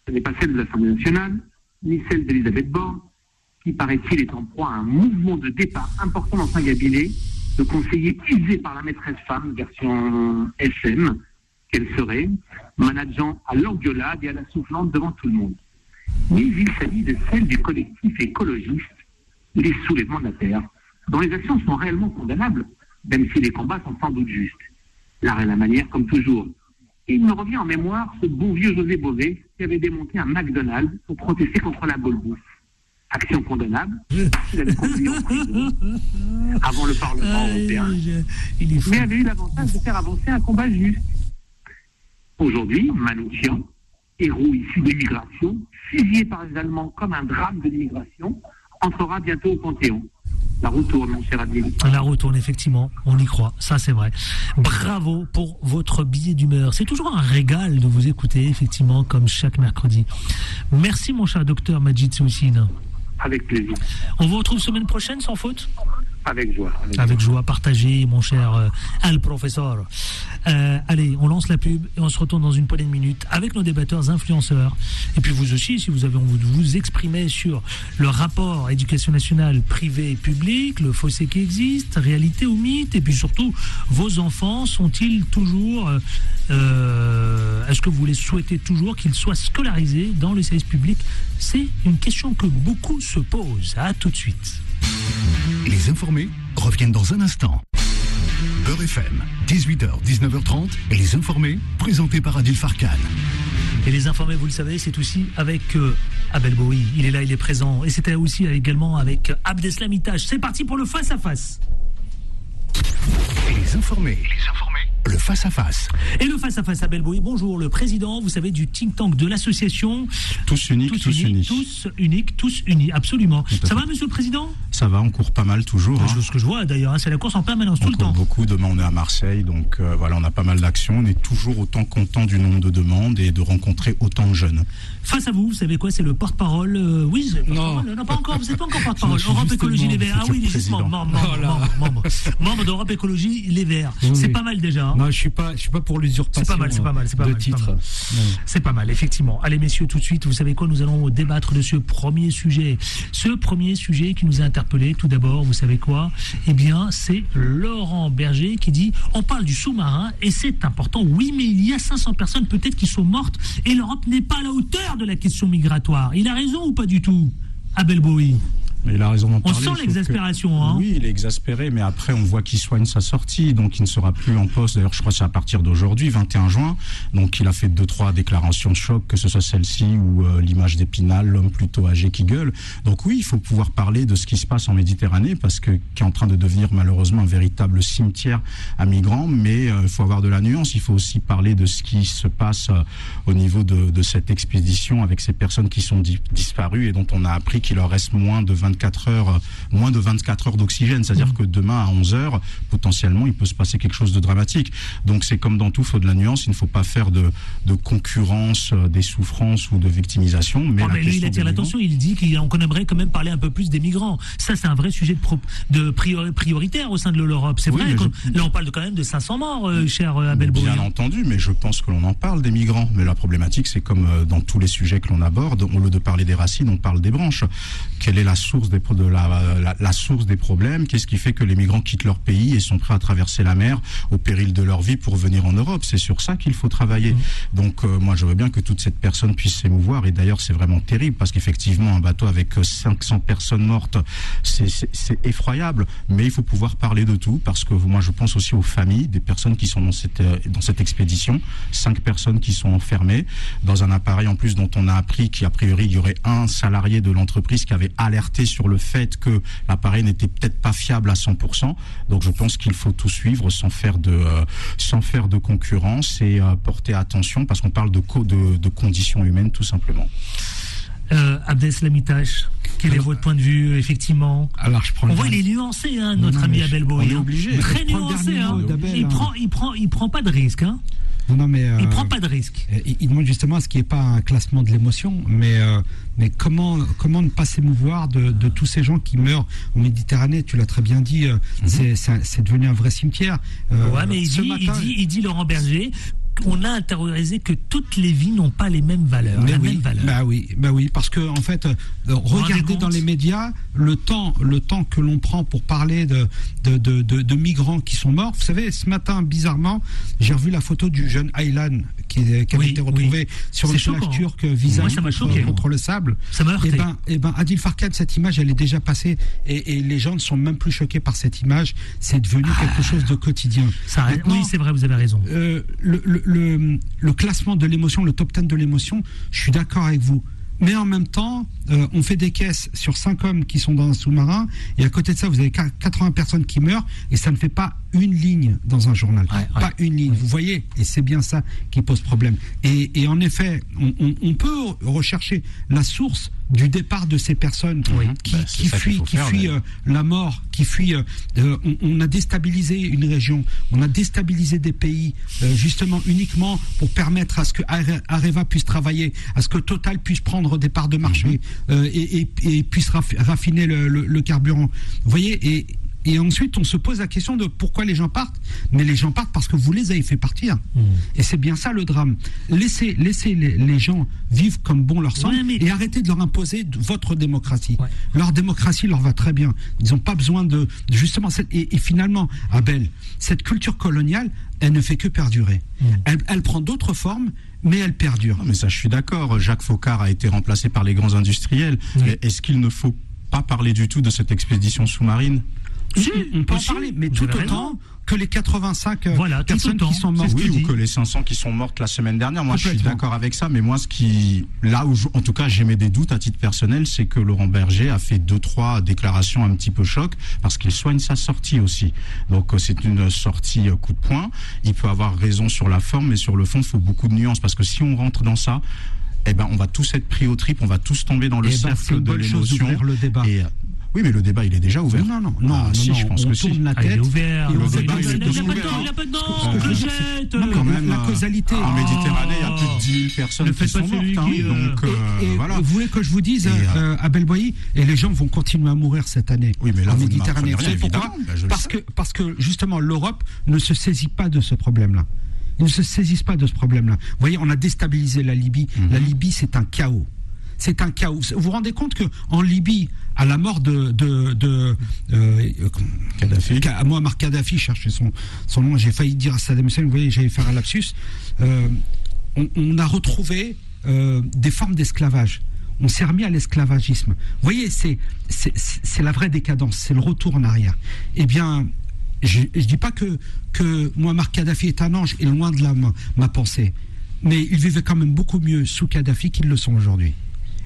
Ce n'est pas celle de l'Assemblée nationale, ni celle d'Elisabeth Borne, qui paraît-il est en proie à un mouvement de départ important dans saint cabinet, de conseiller usé par la maîtresse femme, version SM, qu'elle serait, manageant à l'engueulade et à la soufflante devant tout le monde. Mais il s'agit de celle du collectif écologiste, les soulèvements de la Terre, dont les actions sont réellement condamnables, même si les combats sont sans doute justes. L'art et la manière, comme toujours. Et il me revient en mémoire ce bon vieux José Bové qui avait démonté un McDonald's pour protester contre la boule bouffe action condamnable, avant le Parlement européen, mais avait eu l'avantage de faire avancer un combat juste. Aujourd'hui, Manouchian, héros issu d'immigration, fusillé par les Allemands comme un drame de l'immigration, entrera bientôt au Panthéon. La roue tourne, mon cher Adil. La roue tourne, effectivement. On y croit. Ça, c'est vrai. Bravo pour votre billet d'humeur. C'est toujours un régal de vous écouter, effectivement, comme chaque mercredi. Merci, mon cher docteur Majid Soussine. Avec plaisir. On vous retrouve semaine prochaine sans faute? Avec joie. Avec, joie. partagée, mon cher euh, Al Professeur. Euh, allez, on lance la pub et on se retourne dans une poignée de minutes avec nos débatteurs influenceurs. Et puis vous aussi, si vous avez envie de vous exprimer sur le rapport éducation nationale privé public, le fossé qui existe, réalité ou mythe, et puis surtout, vos enfants sont-ils toujours... Euh, est-ce que vous les souhaitez toujours qu'ils soient scolarisés dans le service public? C'est une question que beaucoup se posent. À tout de suite. Les informés reviennent dans un instant. Beurre FM, 18h, 19h30, et les informés, présentés par Adil Farkan. Et les informés, vous le savez, c'est aussi avec euh, Abel Bowie. Il est là, il est présent. Et c'était aussi également avec Abdeslam C'est parti pour le face-à-face. Et les informés, les informés le face-à-face. Et le face-à-face à Belbouy. Bonjour, le président, vous savez, du think tank de l'association. Tous uniques, tous, unis. Tous uniques, tous unis, absolument. Ça va, monsieur le président? Ça va, on court pas mal toujours. Hein. Ce que je vois d'ailleurs, hein, c'est la course en permanence tout le temps. beaucoup. Demain, on est à Marseille, donc euh, voilà, on a pas mal d'actions. On est toujours autant content du nombre de demandes et de rencontrer autant de jeunes. Face à vous, vous savez quoi C'est le porte-parole. Euh, oui, non. non, pas encore. Vous n'êtes pas encore porte-parole. Europe Écologie Les Verts. Ah oui, justement, membre, membre, membre, d'Europe Écologie Les Verts. c'est pas mal déjà. Hein. Non, je suis pas, je suis pas pour l'usurpation. C'est pas mal, c'est pas mal, c'est pas de titre. C'est pas mal, effectivement. Allez, messieurs, tout de suite, vous savez quoi Nous allons débattre de ce premier sujet. Ce premier sujet qui nous a Tout d'abord, vous savez quoi? Eh bien, c'est Laurent Berger qui dit on parle du sous-marin et c'est important. Oui, mais il y a 500 personnes peut-être qui sont mortes et l'Europe n'est pas à la hauteur de la question migratoire. Il a raison ou pas du tout Abel Bowie? Il a raison d'en parler. On sent l'exaspération. Hein oui, il est exaspéré, mais après, on voit qu'il soigne sa sortie, donc il ne sera plus en poste. D'ailleurs, je crois que c'est à partir d'aujourd'hui, 21 juin. Donc, il a fait deux, trois déclarations de choc, que ce soit celle-ci ou euh, l'image d'Épinal, l'homme plutôt âgé qui gueule. Donc, oui, il faut pouvoir parler de ce qui se passe en Méditerranée, parce que qui est en train de devenir malheureusement un véritable cimetière à migrants. Mais euh, il faut avoir de la nuance. Il faut aussi parler de ce qui se passe euh, au niveau de, de, cette expédition avec ces personnes qui sont disparues et dont on a appris qu'il leur reste moins de 20 24 heures, moins de 24 heures d'oxygène. C'est-à-dire mmh. que demain à 11 heures, potentiellement, il peut se passer quelque chose de dramatique. Donc c'est comme dans tout, il faut de la nuance. Il ne faut pas faire de, de concurrence euh, des souffrances ou de victimisation. Mais, oh, lui, il attire l'attention. Il dit qu'on aimerait quand même parler un peu plus des migrants. Ça, c'est un vrai sujet de, de prioritaire au sein de l'Europe. C'est vrai. Là, on parle de, quand même de 500 morts, euh, cher euh, Abel Bien entendu, mais je pense que l'on en parle des migrants. Mais la problématique, c'est comme dans tous les sujets que l'on aborde, au lieu de parler des racines, on parle des branches. Quelle est la source des, de la, la, source des problèmes, qu'est-ce qui fait que les migrants quittent leur pays et sont prêts à traverser la mer au péril de leur vie pour venir en Europe? C'est sur ça qu'il faut travailler. Mmh. Donc euh, moi je veux bien que toute cette personne puisse s'émouvoir et d'ailleurs c'est vraiment terrible parce qu'effectivement un bateau avec 500 euh, personnes mortes, c'est effroyable, mais il faut pouvoir parler de tout parce que moi je pense aussi aux familles des personnes qui sont dans cette, euh, dans cette expédition, cinq personnes qui sont enfermées dans un appareil en plus dont on a appris qu'a priori il y aurait un salarié de l'entreprise qui avait alerté sur le fait que l'appareil n'était peut-être pas fiable à 100%. Donc je pense qu'il faut tout suivre sans faire de euh, sans faire de concurrence et euh, porter attention parce qu'on parle de, co- de de conditions humaines tout simplement. Euh, quel est votre point de vue, effectivement Alors, je prends On voit, il est nuancé, hein, notre non, ami Abel Bowie. est hein. obligé. Très nuancé, hein. Il prend, il prend, il prend pas de risque, hein. Non, non, mais, Il euh, prend pas de risque. Euh, Il il demande justement à ce qu'il n'y ait pas un classement de l'émotion, mais, euh, mais comment, comment ne pas s'émouvoir de, de tous ces gens qui meurent en Méditerranée? Tu l'as très bien dit, euh, c'est- devenu un vrai cimetière. Mhm. ouais, mais il ce dit, matin- il dit, il dit Laurent Berger, on a intériorisé que toutes les vies n'ont pas les mêmes valeurs, Mais la oui, même valeur. bah oui, bah oui, parce que en fait, euh, regardez dans les médias le temps, le temps que l'on prend pour parler de de, de, de- de migrants qui sont morts. Vous savez, ce matin, bizarrement, j'ai revu la photo du jeune Aylan qui, Oui, avait été retrouvé oui. sur choquant, plage hein. turc vis-à-vis Moi, ça m'a contre, le sable. Ça m'a heurté. Eh ben, eh ben, Adil Farkan, cette image, elle est déjà passée et, et les gens ne sont même plus choqués par cette image. C'est devenu quelque chose de quotidien. Ça, Maintenant, oui, c'est vrai, vous avez raison. euh, le, le, le, le classement de l'émotion, le top 10 de l'émotion, je suis d'accord avec vous. Mais en même temps, euh, on fait des caisses sur 5 hommes qui sont dans un sous-marin, et à côté de ça, vous avez 80 personnes qui meurent, et ça ne fait pas une ligne dans un journal. Ouais, ouais. Pas une ligne, vous voyez, et c'est bien ça qui pose problème. Et, et en effet, on, on- on peut rechercher la source du départ de ces personnes Oui. qui, Bah, qui fuient, qui faire, fuient euh, la mort, qui fuient. euh, euh, on, on a déstabilisé une région, on a déstabilisé des pays, justement uniquement pour permettre à ce que Are- Areva puisse travailler, à ce que Total puisse prendre des parts de marché euh, et, et- et puisse raf- raffiner le, le- le carburant. Vous voyez et et ensuite, on se pose la question de pourquoi les gens partent. Mais les gens partent parce que vous les avez fait partir. Et c'est bien ça le drame. Laissez, laissez les, les gens vivre comme bon leur semble Ouais, mais- et arrêtez de leur imposer votre démocratie. Ouais. Leur démocratie leur va très bien. Ils n'ont pas besoin de, justement cette, et, et finalement, Abel, cette culture coloniale, elle ne fait que perdurer. Elle, elle prend d'autres formes, mais elle perdure. Non, mais ça, je suis d'accord. Jacques Faucard a été remplacé par les grands industriels. Oui. Est-ce qu'il ne faut pas parler du tout de cette expédition sous-marine? Si, on peut en parler, mais tout autant raison. que les 85 euh, Voilà, personnes qui sont mortes. Oui, ou que les 500 qui sont mortes la semaine dernière. Moi, je suis d'accord avec ça. Mais moi, ce qui, là où, je- en tout cas, j'émets des doutes à titre personnel, c'est que Laurent Berger a fait deux, trois déclarations un petit peu choc parce qu'il soigne sa sortie aussi. Donc, euh, c'est une sortie euh, coup de poing. Il peut avoir raison sur la forme, mais sur le fond, il faut beaucoup de nuances parce que si on rentre dans ça, eh ben, on va tous être pris au trip, on va tous tomber dans le Eh ben, c'est cercle une de l'émotion. le débat. Et, oui, mais le débat, il est déjà ouvert. Non, non, non, Ah, non, si, non, je pense on que si. tourne la Ah, il est tête. ouvert. et le débat, il est ouvert. il a pas de dents, je Quand même, la euh, causalité. En Ah. Méditerranée, il y a plus de 10 000 personnes Ne qui sont mortes. hein. euh, euh, voilà. vous voulez que je vous dise, à Belboyer, et les gens vont continuer à mourir cette année Oui, mais là, en Méditerranée. Vous savez pourquoi. Ben, parce, que, parce que justement, l'Europe ne se saisit pas de ce problème-là. Ils ne se saisissent pas de ce problème-là. Vous voyez, on a déstabilisé la Libye. Mhm. La Libye, c'est un chaos. C'est un chaos. Vous vous rendez compte que en Libye, à la mort de, de, de euh, Kadhafi. Ka- Muammar Kadhafi, je cherchais son, son nom, j'ai failli dire à Saddam Hussein, vous voyez, j'allais faire un lapsus. Euh, on, on a retrouvé euh, des formes d'esclavage. On s'est remis à l'esclavagisme. Vous voyez, c'est la vraie décadence, c'est le retour en arrière. Eh bien, je ne dis pas que, que Muammar Kadhafi est un ange, et loin de là ma, ma pensée. Mais ils vivaient quand même beaucoup mieux sous Kadhafi qu'ils le sont aujourd'hui.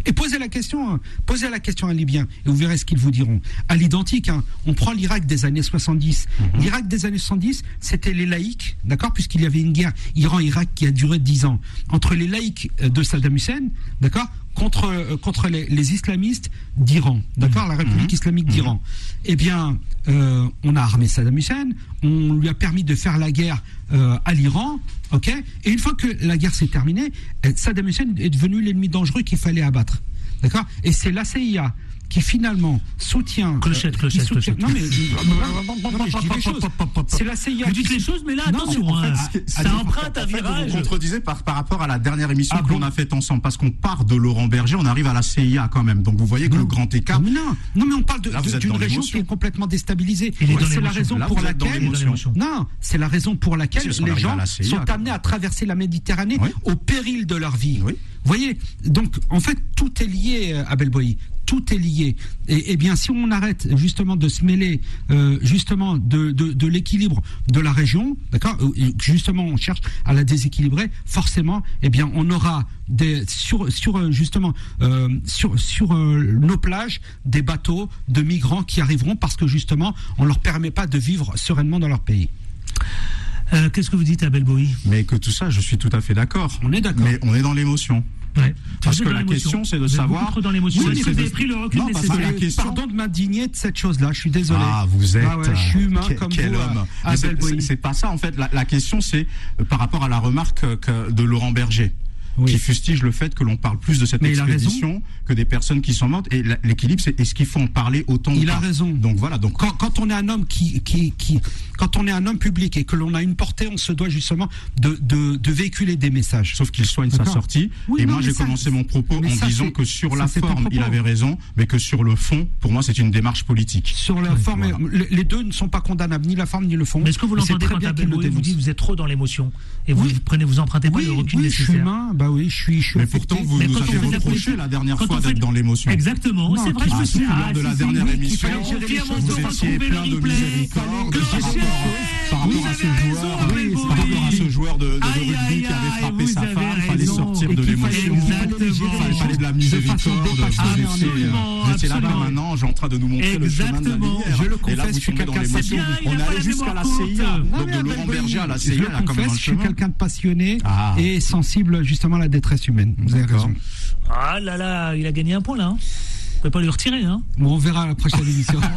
Et posez la question, hein, posez la question à un Libyen et vous verrez ce qu'ils vous diront. À l'identique, hein, on prend l'Irak des années 70. L'Irak des années 70, c'était les laïcs, d'accord, puisqu'il y avait une guerre Iran-Irak qui a duré 10 ans entre les laïcs euh, de Saddam Hussein, d'accord, contre euh, contre les, les islamistes d'Iran, d'accord, la République islamique d'Iran. Eh bien, euh, on a armé Saddam Hussein, on lui a permis de faire la guerre euh, à l'Iran, ok. Et une fois que la guerre s'est terminée, Saddam Hussein est devenu l'ennemi dangereux qu'il fallait abattre, d'accord. Et c'est la CIA qui finalement soutient. Clochette, qui clochette, soutient- clochette. Non mais, (laughs) non, mais je dis les choses. C'est la CIA. Vous dites qui les choses, mais là, Non, attention, hein, ça emprunte un En fait, vous virage. vous contredisez par, par rapport à la dernière émission Ah que l'on a faite ensemble, parce qu'on part de Laurent Berger, on arrive à la CIA quand même. Donc vous voyez que Non. le grand écart. Mais non, non, mais on parle vous d'une région qui est complètement déstabilisée. C'est la raison Là, pour vous laquelle. Non, c'est la raison pour laquelle les à gens sont amenés à traverser la Méditerranée au péril de leur vie. Oui. voyez, donc en fait tout est lié, euh, Abel Boy. Tout est lié. Et, et, bien, si on arrête justement de se mêler euh, justement de, de, de l'équilibre de la région, d'accord, euh, justement on cherche à la déséquilibrer, forcément, eh bien, on aura des sur sur euh, justement euh, sur sur euh, nos plages des bateaux de migrants qui arriveront parce que justement on leur permet pas de vivre sereinement dans leur pays. Euh, Qu'est-ce que vous dites, Abel Bowie? Mais que tout ça, je suis tout à fait d'accord. On est d'accord. Mais on est dans l'émotion. Ouais. Parce que la question, c'est de savoir- dans l'émotion. Oui, vous avez pris le recul Non, parce que la question- Pardon de m'indigner de cette chose-là, je suis désolé. Ah, vous êtes. Ah ouais, je suis humain que- comme quel vous, homme. euh, c'est- pas ça en fait. La, la question c'est euh, par rapport à la remarque euh, que- de Laurent Berger. Oui. Qui fustige le fait que l'on parle plus de cette Mais expédition que des personnes qui sont mortes. Et l'équilibre, c'est est-ce qu'il faut en parler autant ou Il a pas raison. Donc voilà. Donc quand, quand on est un homme qui, qui, qui quand on est un homme public et que l'on a une portée, on se doit justement de, de, de véhiculer des messages. Sauf qu'il soigne sa sortie. Oui, et non, moi, j'ai commencé mon propos en ça, disant que sur ça, la forme, il avait raison, mais que sur le fond, pour moi, c'est une démarche politique. Sur la forme, voilà. les, deux ne sont pas condamnables, ni la forme ni le fond. Mais est-ce que vous l'entendez très quand bien qu'il le vous dit vous êtes trop dans l'émotion et vous Oui. prenez, vous empruntez pas Oui, le recul nécessaire. humain, bah oui, je suis, je suis Mais pourtant, vous Mais nous avez reproché la dernière fois d'être dans l'émotion. Exactement, c'est vrai, je Ah, me suis souvenir de la dernière si, émission, il fallait vous étiez plein le de miséricorde par rapport, à ce joueur, par rapport à ce joueur de, rugby qui avait frappé sa femme, fallait raison. sortir de fallait l'émotion, il fallait de la miséricorde, vous étiez, là absolument. maintenant, j'ai en train de nous montrer le chemin de la lumière. Je le Et là, confesse, vous je suis quelqu'un de il a On allait la jusqu'à la CIA, donc de Laurent Berger à la CIA, là, quand même un je suis quelqu'un de passionné Ah. et sensible justement la détresse humaine. Vous avez raison. Ah là là, il a gagné un point là. Hein. Vous pouvez pas lui retirer. Hein. Bon, on verra à la prochaine émission. (laughs)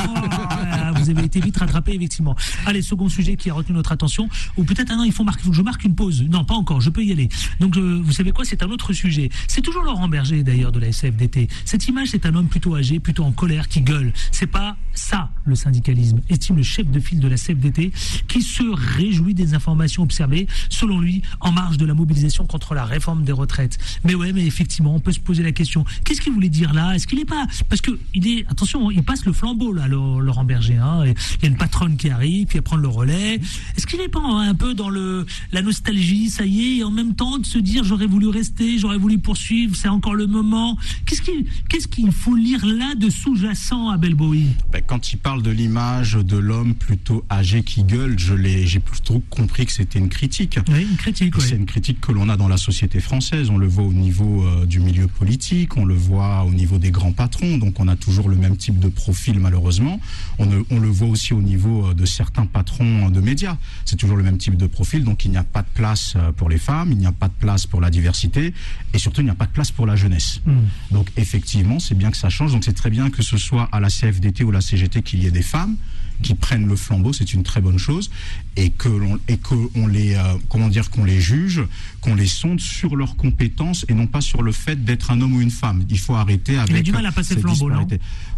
Ah, vous avez été vite rattrapé, effectivement. Allez, second sujet qui a retenu notre attention. Ou peut-être, ah non, il faut, marquer, que je marque une pause. Non, pas encore, je peux y aller. Donc, euh, vous savez quoi, c'est un autre sujet. C'est toujours Laurent Berger, d'ailleurs, de la SFDT. Cette image, c'est un homme plutôt âgé, plutôt en colère, qui gueule. C'est pas ça, le syndicalisme, estime le chef de file de la CFDT, qui se réjouit des informations observées, selon lui, en marge de la mobilisation contre la réforme des retraites. Mais ouais, mais effectivement, on peut se poser la question. Qu'est-ce qu'il voulait dire là? Est-ce qu'il est pas parce que il est attention, il passe le flambeau là, Laurent Berger. Hein, il y a une patronne qui arrive, qui va prendre le relais. Est-ce qu'il n'est pas un peu dans le la nostalgie, ça y est, et en même temps de se dire j'aurais voulu rester, j'aurais voulu poursuivre, c'est encore le moment. Qu'est-ce qu'il qu'est-ce qu'il faut lire là de sous-jacent à Bowie? Ben, quand il parle de l'image de l'homme plutôt âgé qui gueule, je l'ai, j'ai plutôt compris que c'était une critique. Oui, une critique. C'est une critique que l'on a dans la société française. On le voit au niveau euh, du milieu politique, on le voit au niveau des grands patrons. Donc on a toujours le même type de profil malheureusement. On, ne- on le voit aussi au niveau euh, de certains patrons euh, de médias. C'est toujours le même type de profil. Donc il n'y a pas de place euh, pour les femmes, il n'y a pas de place pour la diversité et surtout il n'y a pas de place pour la jeunesse. Hmm. Donc effectivement, c'est bien que ça change. Donc c'est très bien que ce soit à la CFDT ou la CGT qu'il y ait des femmes qui prennent le flambeau, c'est une très bonne chose, et que l'on et que on les euh, comment dire qu'on les juge, qu'on les sonde sur leurs compétences et non pas sur le fait d'être un homme ou une femme. Il faut arrêter avec. du mal à passer le flambeau, non.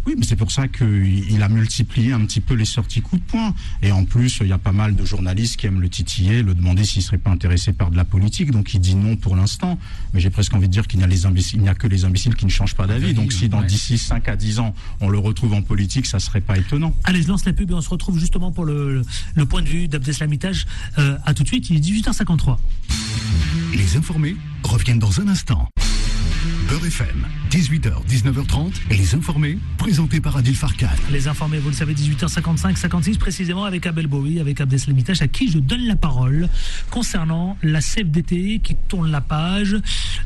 Oui, mais c'est pour ça qu'il il a multiplié un petit peu les sorties coup de poing. Et en plus, il y a pas mal de journalistes qui aiment le titiller, le demander s'il serait pas intéressé par de la politique. Donc il dit non pour l'instant. Mais j'ai presque envie de dire qu'il n'y a les imbéciles, il n'y a que les imbéciles qui ne changent pas d'avis. Donc si dans ouais. d'ici 5 à 10 ans, on le retrouve en politique, ça serait pas étonnant. Allez, je lance la pub on se retrouve justement pour le point de vue d'Abdeslamitage. Euh, à tout de suite, il est 18h53. Les informés reviennent dans un instant. Beurre FM, 18h, 19h30, et les informés, présentés par Adil Farkan. Les informés, vous le savez, 18h55, 56 précisément avec Abel Bowie, avec Abdeslamitash, à qui je donne la parole concernant la CFDT qui tourne la page,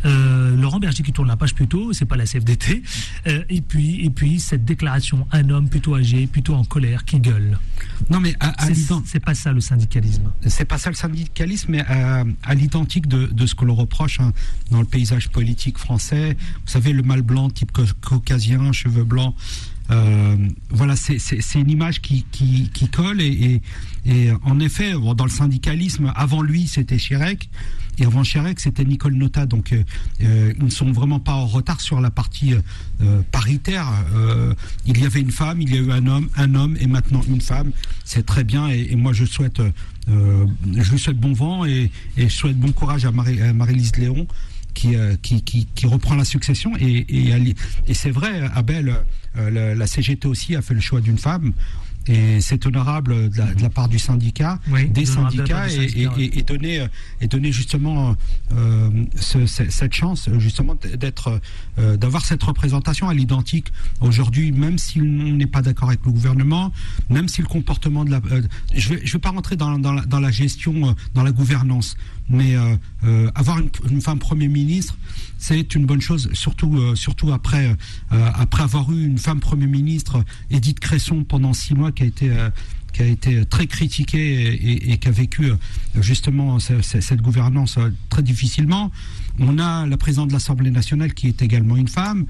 euh, Laurent Berger qui tourne la page plutôt, c'est pas la CFDT, euh, et puis et puis cette déclaration, un homme plutôt âgé, plutôt en colère, qui gueule. Non, mais à, à C'est pas ça le syndicalisme. c'est pas ça le syndicalisme, mais à, à l'identique de, de ce que l'on reproche hein, dans le paysage politique français. Vous savez, le mâle blanc, type cau- caucasien, cheveux blancs. euh, voilà, c'est- une image qui, colle et, et en effet, dans le syndicalisme, avant lui, c'était Chirec. Et avant Chirec, c'était Nicole Nota. Donc, euh, euh, ils ne sont vraiment pas en retard sur la partie euh, euh, paritaire. Euh, il y avait une femme, il y a eu un homme, un homme et maintenant une femme. C'est très bien. Et, moi, je souhaite, euh, je lui souhaite bon vent et, je souhaite bon courage à Marie-Lise Léon. Qui, euh, qui, qui, qui reprend la succession. Et, et, elle- et c'est vrai Abel euh, la, la CGT aussi a fait le choix d'une femme. Et c'est honorable de la, de la, part du syndicat, Oui, des syndicats, part du et, syndicat, et- et- et donner, euh, et donner justement euh, ce- ce- cette chance, justement, d'être, euh, d'avoir cette représentation à l'identique aujourd'hui, même si on n'est pas d'accord avec le gouvernement, même si le comportement de la, euh, je vais, je vais pas rentrer dans, dans, la, dans la gestion, dans la gouvernance, mais euh, euh, avoir une, femme premier ministre, c'est une bonne chose, surtout, euh, surtout après, après avoir eu une femme premier ministre, Edith Cresson, pendant six mois, qui a été qui a été très critiquée et, qui a vécu justement ce- ce- cette gouvernance très difficilement. On a la présidente de l'Assemblée nationale qui est également une femme.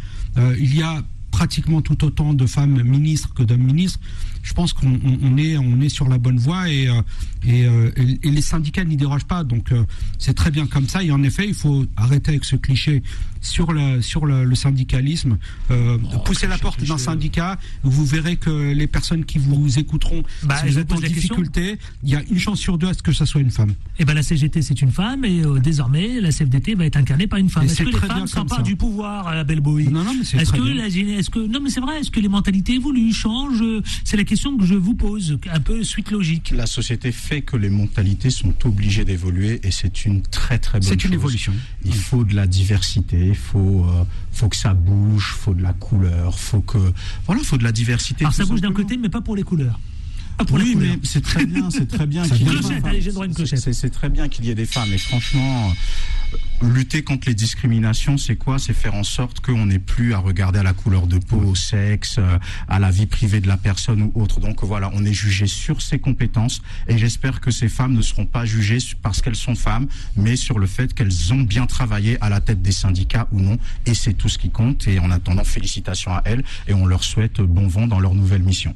Il y a pratiquement tout autant de femmes ministres que d'hommes ministres. Je pense qu'on on- on est, on est sur la bonne voie et, et, euh, et- et les syndicats n'y dérogent pas. Donc euh, c'est très bien comme ça. Et en effet, il faut arrêter avec ce cliché sur le, sur le, le syndicalisme. Euh, pousser la porte d'un syndicat, vous verrez que les personnes qui vous écouteront, Bah, si vous vous êtes en difficulté, il y a une chance sur deux à ce que ça soit une femme. Eh ben la CGT c'est une femme et euh, désormais la CFDT va être incarnée par une femme. Et Est-ce c'est que les très femmes bien s'emparent du pouvoir à la belle Bowie Non, non, mais c'est que bien. la gén- est-ce que non mais c'est vrai est-ce que les mentalités évoluent changent? C'est la question que je vous pose un peu suite logique. La société fait que les mentalités sont obligées d'évoluer et c'est une très très bonne chose. C'est une évolution. Il faut de la diversité, il faut, euh, faut que ça bouge, faut de la couleur, faut que voilà, faut de la diversité. Alors ça bouge d'un côté mais pas pour les couleurs. Pas pour oui, mais c'est très bien, c'est très bien qu'il C'est- très bien qu'il y ait des femmes. Et franchement, lutter contre les discriminations, c'est quoi? C'est faire en sorte qu'on n'ait plus à regarder à la couleur de peau, au sexe, euh, à la vie privée de la personne ou autre. Donc voilà, on est jugé sur ses compétences. Et j'espère que ces femmes ne seront pas jugées parce qu'elles sont femmes, mais sur le fait qu'elles ont bien travaillé à la tête des syndicats ou non. Et c'est tout ce qui compte. Et en attendant, félicitations à elles et on leur souhaite bon vent dans leur nouvelle mission.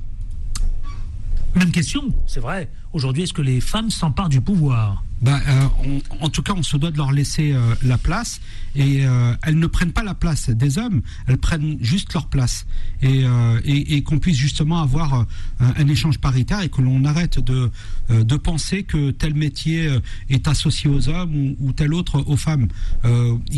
Même question, c'est vrai. Aujourd'hui est-ce que les femmes s'emparent du pouvoir? Bah, euh, en tout cas, on se doit de leur laisser euh, la place. Et euh, elles ne prennent pas la place des hommes, elles prennent juste leur place et, euh, et, et qu'on puisse justement avoir euh, un, un échange paritaire et que l'on arrête de, euh, de penser que tel métier est associé aux hommes ou, ou tel autre aux femmes,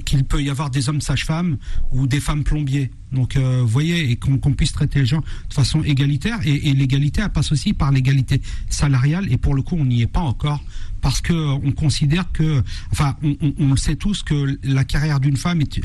qu'il peut y avoir des hommes sages-femmes ou des femmes plombiers. Donc, vous voyez, et qu'on qu'on puisse traiter les gens de façon égalitaire. Et, et l'égalité, elle passe aussi par l'égalité salariale. Et pour le coup, on n'y est pas encore parce que on considère que, enfin, on, on- on le sait tous que la carrière d'une femme est,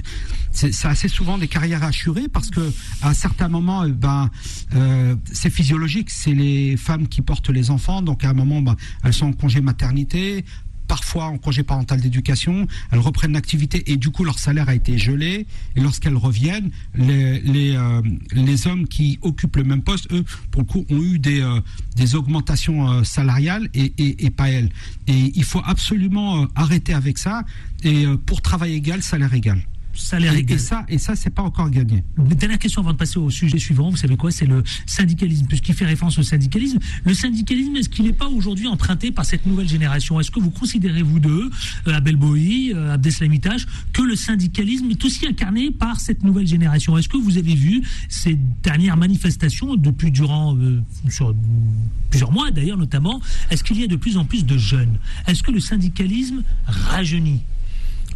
c'est c'est assez souvent des carrières assurées parce que à certains moments, eh ben, euh, c'est physiologique. C'est les femmes qui portent les enfants, donc à un moment, ben, elles sont en congé maternité parfois en congé parental d'éducation, elles reprennent l'activité et du coup leur salaire a été gelé. Et lorsqu'elles reviennent, les, les, euh, les hommes qui occupent le même poste, eux, pour le coup, ont eu des, euh, des augmentations salariales et, et, pas elles. Et il faut absolument arrêter avec ça. Et pour travail égal, salaire égal. Salaire Et, ça, et ça, c'est pas encore gagné. Dernière question avant de passer au sujet suivant. Vous savez quoi C'est le syndicalisme. Puisqu'il fait référence au syndicalisme, le syndicalisme, est-ce qu'il n'est pas aujourd'hui emprunté par cette nouvelle génération? Est-ce que vous considérez, vous deux, euh, Abel Bohi, euh, Abdeslamitash, que le syndicalisme est aussi incarné par cette nouvelle génération? Est-ce que vous avez vu ces dernières manifestations depuis durant euh, sur plusieurs mois d'ailleurs notamment Est-ce qu'il y a de plus en plus de jeunes? Est-ce que le syndicalisme rajeunit?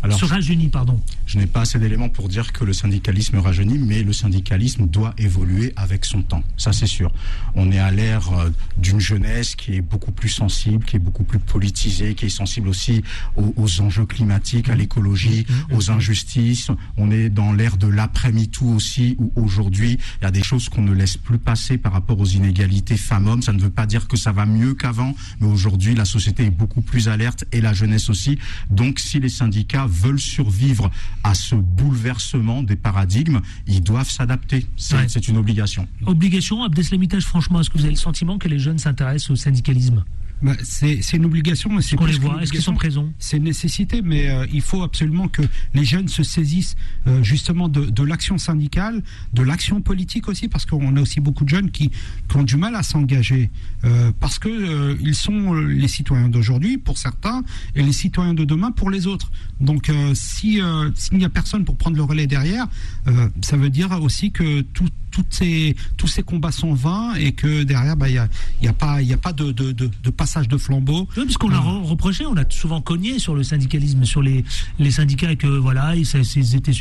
Alors, Se rajeunit, pardon. Je n'ai pas assez d'éléments pour dire que le syndicalisme rajeunit, mais le syndicalisme doit évoluer avec son temps. Ça, c'est sûr. On est à l'ère euh, d'une jeunesse qui est beaucoup plus sensible, qui est beaucoup plus politisée, qui est sensible aussi aux, aux enjeux climatiques, à l'écologie, aux injustices. On est dans l'ère de l'après-MeToo aussi, où aujourd'hui, il y a des choses qu'on ne laisse plus passer par rapport aux inégalités femmes-hommes. Ça ne veut pas dire que ça va mieux qu'avant, mais aujourd'hui, la société est beaucoup plus alerte et la jeunesse aussi. Donc, si les syndicats veulent survivre à ce bouleversement des paradigmes, ils doivent s'adapter. C'est Ouais. une obligation. Obligation, Abdeslamitage, franchement, est-ce que vous avez le sentiment que les jeunes s'intéressent au syndicalisme? Bah, c'est une obligation. mais c'est Qu'on les voit Est-ce qu'ils sont présents C'est une nécessité, mais euh, il faut absolument que les jeunes se saisissent euh, justement de, de l'action syndicale, de l'action politique aussi, parce qu'on a aussi beaucoup de jeunes qui, qui ont du mal à s'engager, euh, parce que ils sont les citoyens d'aujourd'hui pour certains et les citoyens de demain pour les autres. Donc, si s'il n'y a personne pour prendre le relais derrière, ça veut dire aussi que tout, toutes ces, tous ces combats sont vains et que derrière, bah, il n'y a, y a pas, y a pas de, de, de, de passage de flambeau. Oui, parce qu'on a re- reproché, on a souvent cogné sur le syndicalisme, sur les, les syndicats que voilà, ils étaient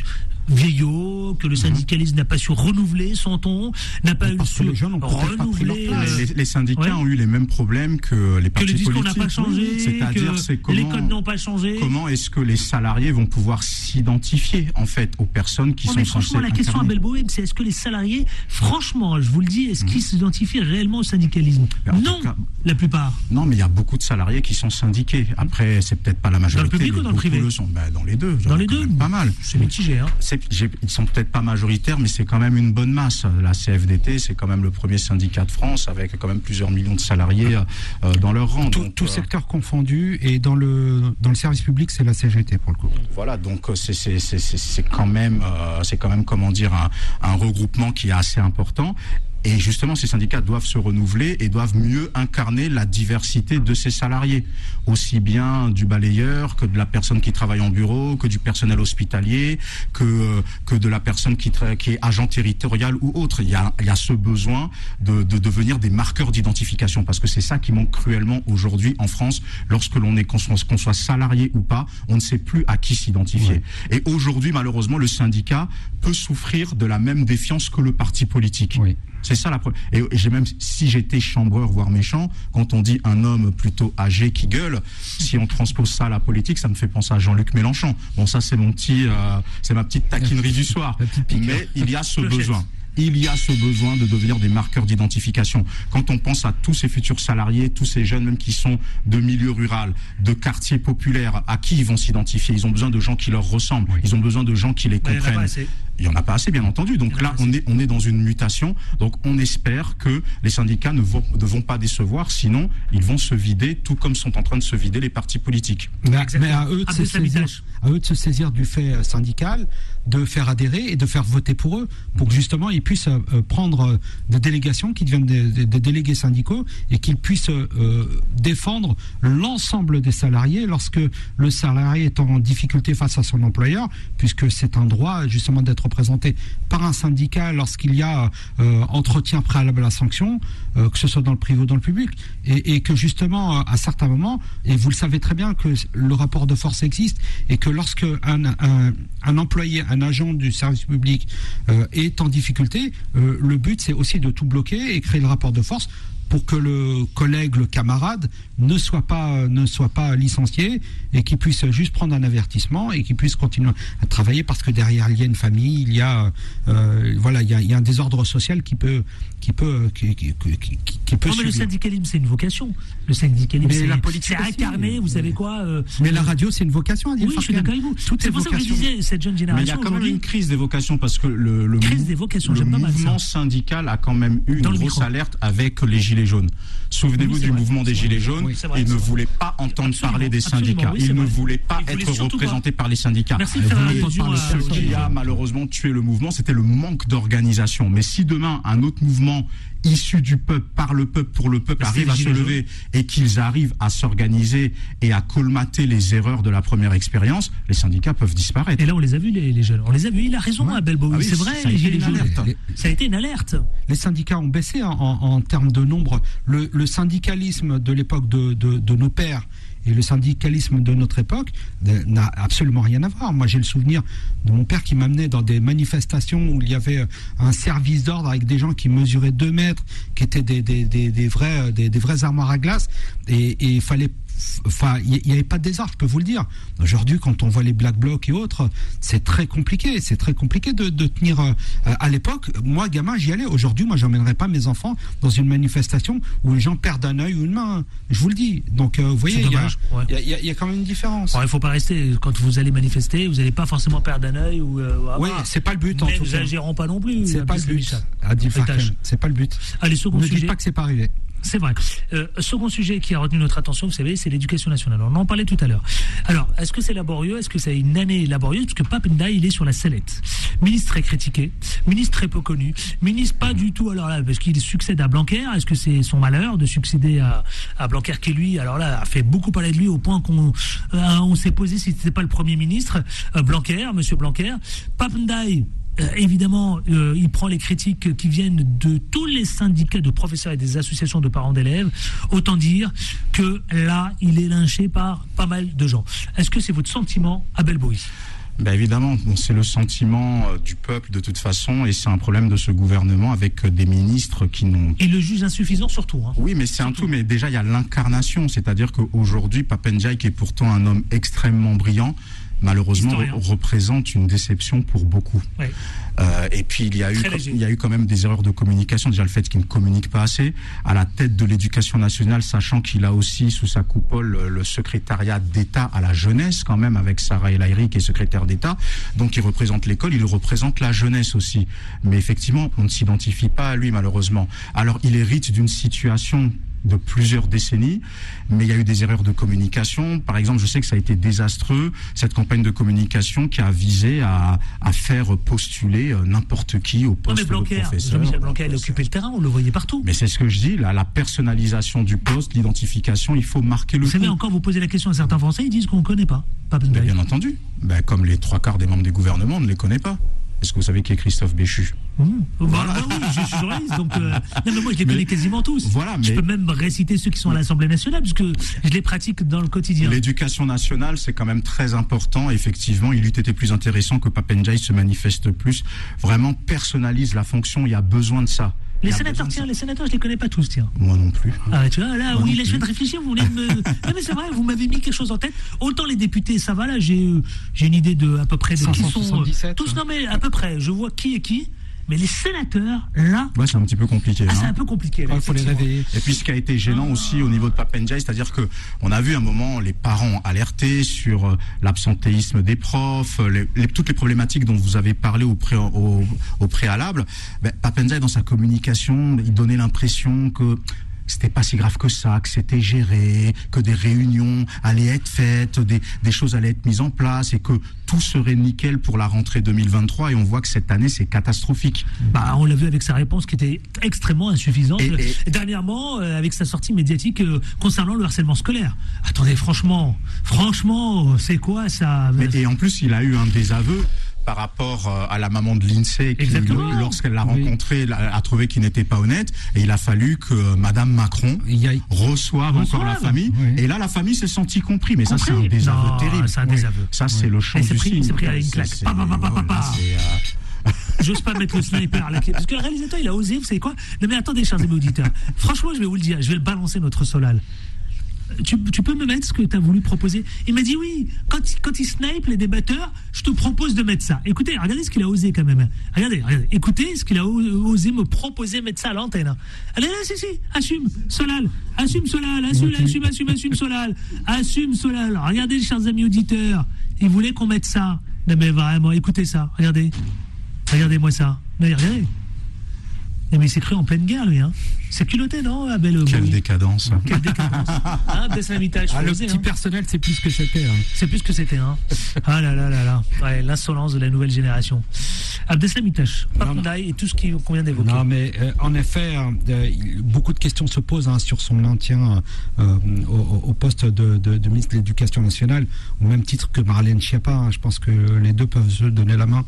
vieillot, que le Mhm. syndicalisme n'a pas su renouveler son ton, n'a pas eu que su les jeunes ont peut-être pas pris leur renouveler. place. euh, Les, les syndicats ouais. ont eu les mêmes problèmes que les que partis le discours n'a politiques. pas changé, Oui, C'est-à-dire, c'est que les comment, codes n'ont pas changé. comment est-ce que les salariés vont pouvoir s'identifier en fait aux personnes qui Non, sont mais franchement, censées la question à. Belboïm, c'est est-ce que les salariés, franchement, je vous le dis, est-ce qu'ils s'identifient réellement au syndicalisme Non, cas- la plupart. Non, mais il y a beaucoup de salariés qui sont syndiqués. Après, c'est peut-être pas la majorité. public mais ou dans le privé le sont. Ben, Dans les deux. Dans les deux Pas mal. C'est mitigé, hein. C'est- j'ai- Ils sont peut-être pas majoritaires, mais c'est quand même une bonne masse. La CFDT, c'est quand même le premier syndicat de France, avec quand même plusieurs millions de salariés euh, dans leur rang. Tout, Donc, tout euh, secteur confondu et dans le dans le service public c'est la CGT pour le coup. Voilà, donc euh, c'est c'est c'est c'est c'est quand même euh, c'est quand même comment dire un, un regroupement qui est assez important. Et justement, ces syndicats doivent se renouveler et doivent mieux incarner la diversité de ces salariés, aussi bien du balayeur que de la personne qui travaille en bureau, que du personnel hospitalier, que euh, que de la personne qui est agent territorial ou autre. Il y a il y a ce besoin de de devenir des marqueurs d'identification parce que c'est ça qui manque cruellement aujourd'hui en France. Lorsque l'on est qu'on soit, qu'on soit salarié ou pas, on ne sait plus à qui s'identifier. Et aujourd'hui, malheureusement, le syndicat peut souffrir de la même défiance que le parti politique. Oui. C'est ça la pro- Et, j'ai même, si j'étais chambreur, voire méchant, quand on dit un homme plutôt âgé qui gueule, si on transpose ça à la politique, ça me fait penser à Jean-Luc Mélenchon. Bon, ça c'est mon petit, euh, c'est ma petite taquinerie du soir. Mais il y a ce besoin. Il y a ce besoin de devenir des marqueurs d'identification. Quand on pense à tous ces futurs salariés, tous ces jeunes même qui sont de milieu rural, de quartiers populaires, à qui ils vont s'identifier? Ils ont besoin de gens qui leur ressemblent. Ils ont besoin de gens qui les Mais il y en a pas comprennent. assez. Il y en a pas assez, bien entendu. Donc là, on est, on est dans une mutation. Donc on espère que les syndicats ne vont, ne vont pas décevoir, sinon ils vont se vider, tout comme sont en train de se vider les partis politiques. Mais, mais à eux de se saisir, à eux de se saisir du fait euh, syndical, de faire adhérer et de faire voter pour eux, pour que justement ils puissent euh, euh, prendre euh, des délégations qui deviennent des, délégués syndicaux et qu'ils puissent défendre l'ensemble des salariés lorsque le salarié est en difficulté face à son employeur, puisque c'est un droit justement d'être représenté par un syndicat lorsqu'il y a entretien préalable à la sanction, que ce soit dans le privé ou dans le public, et, que justement à certains moments, et vous le savez très bien que le rapport de force existe et que lorsque un, employé, un agent du service public est en difficulté, euh, le but c'est aussi de tout bloquer et créer le rapport de force pour que le collègue, le camarade ne soit pas ne soit pas licencié et qu'il puisse juste prendre un avertissement et qu'il puisse continuer à travailler parce que derrière il y a une famille, il y a euh, voilà il y a, il y a un désordre social qui peut qui peut qui, qui, qui- qui- qui peut Non, mais le syndicalisme, c'est une vocation. Le syndicalisme, c'est la politique c'est aussi. incarné, vous savez quoi euh, Mais la radio c'est une vocation. Oui, je suis d'accord avec vous. C'est est pour ça que je vocation. disais, cette jeune Mais il y génération a quand même une crise des vocations parce que le, le, Crise des vocations, le j'aime pas mal ça. mouvement syndical a quand même eu une Dans le grosse micro. alerte avec les Gilets jaunes. Souvenez-vous Oui, du vrai. mouvement des Gilets jaunes. Oui, vrai, Ils ne voulaient pas entendre Absolument, parler des syndicats. oui, Ils ne voulaient pas Ils être représentés par les syndicats. Merci Ce qui a malheureusement tué le mouvement, c'était le manque d'organisation. Mais si demain un autre mouvement issu du peuple, par le peuple, pour le peuple, c'est arrive les à se lever et qu'ils arrivent à s'organiser et à colmater les erreurs de la première expérience, les syndicats peuvent disparaître. Et là, on les a vus, les, les jeunes. On les a vus. Il a raison, Ouais. Abel. Ah oui, c'est vrai, ça a les été une alerte. Les- Ça a été une alerte. les syndicats ont baissé en, en- en termes de nombre. Le, le syndicalisme de l'époque de, de- de nos pères et le syndicalisme de notre époque n'a absolument rien à voir. Moi, j'ai le souvenir de mon père qui m'amenait dans des manifestations où il y avait euh, un service d'ordre avec des gens qui mesuraient 2 mètres, qui étaient des, des, des, vrais, euh, des, vrais armoires à glace, et il fallait Enfin, il n'y avait pas de désordre, je peux vous le dire. Aujourd'hui, quand on voit les Black Blocs et autres, c'est très compliqué. C'est très compliqué de, de tenir. euh, à l'époque, moi, gamin, j'y allais. Aujourd'hui, moi, j'emmènerais pas mes enfants dans une manifestation où les gens perdent un œil ou une main. Je vous le dis. Donc, euh, vous voyez, il y, a- ouais. y y y quand même une différence. Il faut pas rester. Quand vous allez manifester, vous n'allez pas forcément perdre un œil ou. euh, Oui, avoir. c'est pas le but en Mais tout nous n'agirons pas non plus. C'est pas le but. C'est pas le but. Allez, second Ne sujet. dites pas que c'est pas arrivé. C'est vrai. Euh, second sujet qui a retenu notre attention, vous savez, c'est l'éducation nationale. On en parlait tout à l'heure. Alors, est-ce que c'est laborieux? Est-ce que c'est une année laborieuse? Parce que Pape Ndiaye, il est sur la sellette. Ministre très critiqué, ministre très peu connu, ministre pas du tout, alors là, parce qu'il succède à Blanquer. Est-ce que c'est son malheur de succéder à, à Blanquer qui, lui, alors là, a fait beaucoup parler de lui au point qu'on euh, on s'est posé si c'était pas le Premier ministre, euh, Blanquer, Monsieur Blanquer. Pape Ndiaye, euh, évidemment, euh, il prend les critiques qui viennent de tous les syndicats de professeurs et des associations de parents d'élèves. Autant dire que là, il est lynché par pas mal de gens. Est-ce que c'est votre sentiment, Abel Bowie Ben évidemment, bon, c'est le sentiment euh, du peuple de toute façon, et c'est un problème de ce gouvernement avec des ministres qui n'ont. Et le juge insuffisant surtout. Hein. Oui, mais c'est un tout. Mais déjà, il y a l'incarnation, c'est-à-dire qu'aujourd'hui, Papenjai, qui est pourtant un homme extrêmement brillant, malheureusement Historien. représente une déception pour beaucoup. Ouais. Euh, et puis il y a eu léger. il y a eu quand même des erreurs de communication. Déjà le fait qu'il ne communique pas assez à la tête de l'éducation nationale, sachant qu'il a aussi sous sa coupole le secrétariat d'État à la jeunesse quand même avec Sarah El Haïry qui est secrétaire d'État. Donc il représente l'école, il représente la jeunesse aussi. Mais effectivement, on ne s'identifie pas à lui malheureusement. Alors il hérite d'une situation de plusieurs décennies, mais il y a eu des erreurs de communication. Par exemple, je sais que ça a été désastreux, cette campagne de communication qui a visé à, à faire postuler euh, n'importe qui au Non poste mais Blanquer, de professeur. Jean-Michel Blanquer, il occupait le terrain, on le voyait partout. Mais c'est ce que je dis, là, la personnalisation du poste, l'identification, il faut marquer le Vous savez coup. encore, vous posez la question à certains Français, ils disent qu'on ne connaît pas. Pas bien entendu, Ben, comme les trois quarts des membres du gouvernement, on ne les connaît pas. Est-ce que vous savez qui est Christophe Béchu? Mmh. Bah, bah oui, je suis journaliste, donc euh, non, mais moi je les Mais- connais quasiment tous. Voilà, Je mais- peux même réciter ceux qui sont à l'Assemblée nationale, puisque je les pratique dans le quotidien. L'éducation nationale, c'est quand même très important. Effectivement, il eût été plus intéressant que Papenjai se manifeste plus. Vraiment personnalise la fonction. Il y a besoin de ça. Les sénateurs, tiens, les sénateurs, je les connais pas tous, tiens. Moi non plus. Ah, tu vois, là, Moi oui, là, je viens de réfléchir, vous voulez me. (laughs) non, mais c'est vrai, vous m'avez mis quelque chose en tête. Autant les députés, ça va, là, j'ai euh, j'ai une idée de à peu près de qui sont. euh, 577, tous, hein. non, mais à peu près, je vois qui est qui. Mais les sénateurs, là, Ouais, c'est un petit peu compliqué. ah, c'est hein. un peu compliqué. Là, Il faut les réveiller. Et puis ce qui a été gênant aussi au niveau de Papenjai, c'est-à-dire que on a vu un moment les parents alertés sur euh, l'absentéisme des profs, euh, les- les- toutes les problématiques dont vous avez parlé au, pré- au, au préalable. Ben, Papenjai dans sa communication, il donnait l'impression que c'était pas si grave que ça, que c'était géré, que des réunions allaient être faites, des, des choses allaient être mises en place et que tout serait nickel pour la rentrée 2023 et on voit que cette année c'est catastrophique. Bah, on l'a vu avec sa réponse qui était extrêmement insuffisante. Et- et- Dernièrement, euh, avec sa sortie médiatique euh, concernant le harcèlement scolaire. Attendez, franchement, franchement, c'est quoi ça Mais- et en plus, il a eu un désaveu par rapport euh, à la maman de Lindsay qui, lorsqu'elle l'a Oui. rencontré, l'a- a trouvé qu'il n'était pas honnête. Et il a fallu que euh, Madame Macron a, reçoive encore la famille. Oui. Et là, la famille s'est sentie compris. Mais ça, c'est un désaveu Non, terrible. c'est un Oui. désaveu. Ça, c'est le champ du pris- c'est pris à une claque. euh, (laughs) J'ose pas mettre le sniper là. Parce que le réalisateur, il a osé, vous savez quoi? Non mais attendez, chers amis auditeurs. Franchement, je vais vous le dire, je vais le balancer notre Solal. Tu, tu peux me mettre ce que tu as voulu proposer Il m'a dit oui, quand, il- quand il snipe les débatteurs, je te propose de mettre ça. Écoutez, regardez ce qu'il a osé quand même. Regardez, regardez. Écoutez ce qu'il a osé me proposer de mettre ça à l'antenne. Allez, là, si, si, assume, Solal, assume Solal, assume, assume, assume, assume Solal, assume Solal. Regardez, chers amis auditeurs, il voulait qu'on mette ça. Non mais vraiment, écoutez ça, regardez. Regardez-moi ça. Mais regardez. Mais il s'est cru en pleine guerre, lui. Hein. C'est culotté, non, Abel Quelle Bowie décadence. Quelle décadence. (laughs) Hein, Ah, le petit hein. personnel, c'est plus ce que c'était. hein. C'est plus que c'était. Hein. Ah là là là là. Ouais, L'insolence de la nouvelle génération. Abdesamitash. Papendaï et tout ce qui- qu'on vient d'évoquer. Non, mais euh, en effet, euh, il- beaucoup de questions se posent hein, sur son maintien euh, au, au poste de, de- de ministre de l'Éducation nationale, au même titre que Marlène Schiappa. hein. Je pense que les deux peuvent se donner la main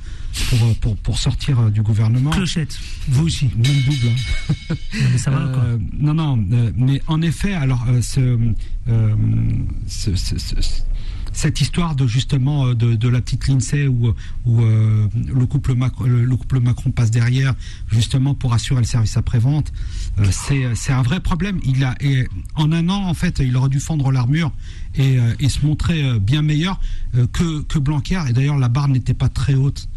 pour, pour, pour sortir euh, du gouvernement. Clochette, vous aussi. Même double. hein. Non, mais ça va, quoi. Euh, non, non, euh, mais en effet, alors, euh, ce, ce- ce- ce- cette histoire de justement de, de la petite Lindsay où, où euh, le, couple Macron, le, le couple Macron passe derrière justement pour assurer le service après-vente, euh, c'est un vrai problème. Il a, et en un an, en fait, il aurait dû fendre l'armure et, et se montrer bien meilleur que, que Blanquer. Et d'ailleurs, la barre n'était pas très haute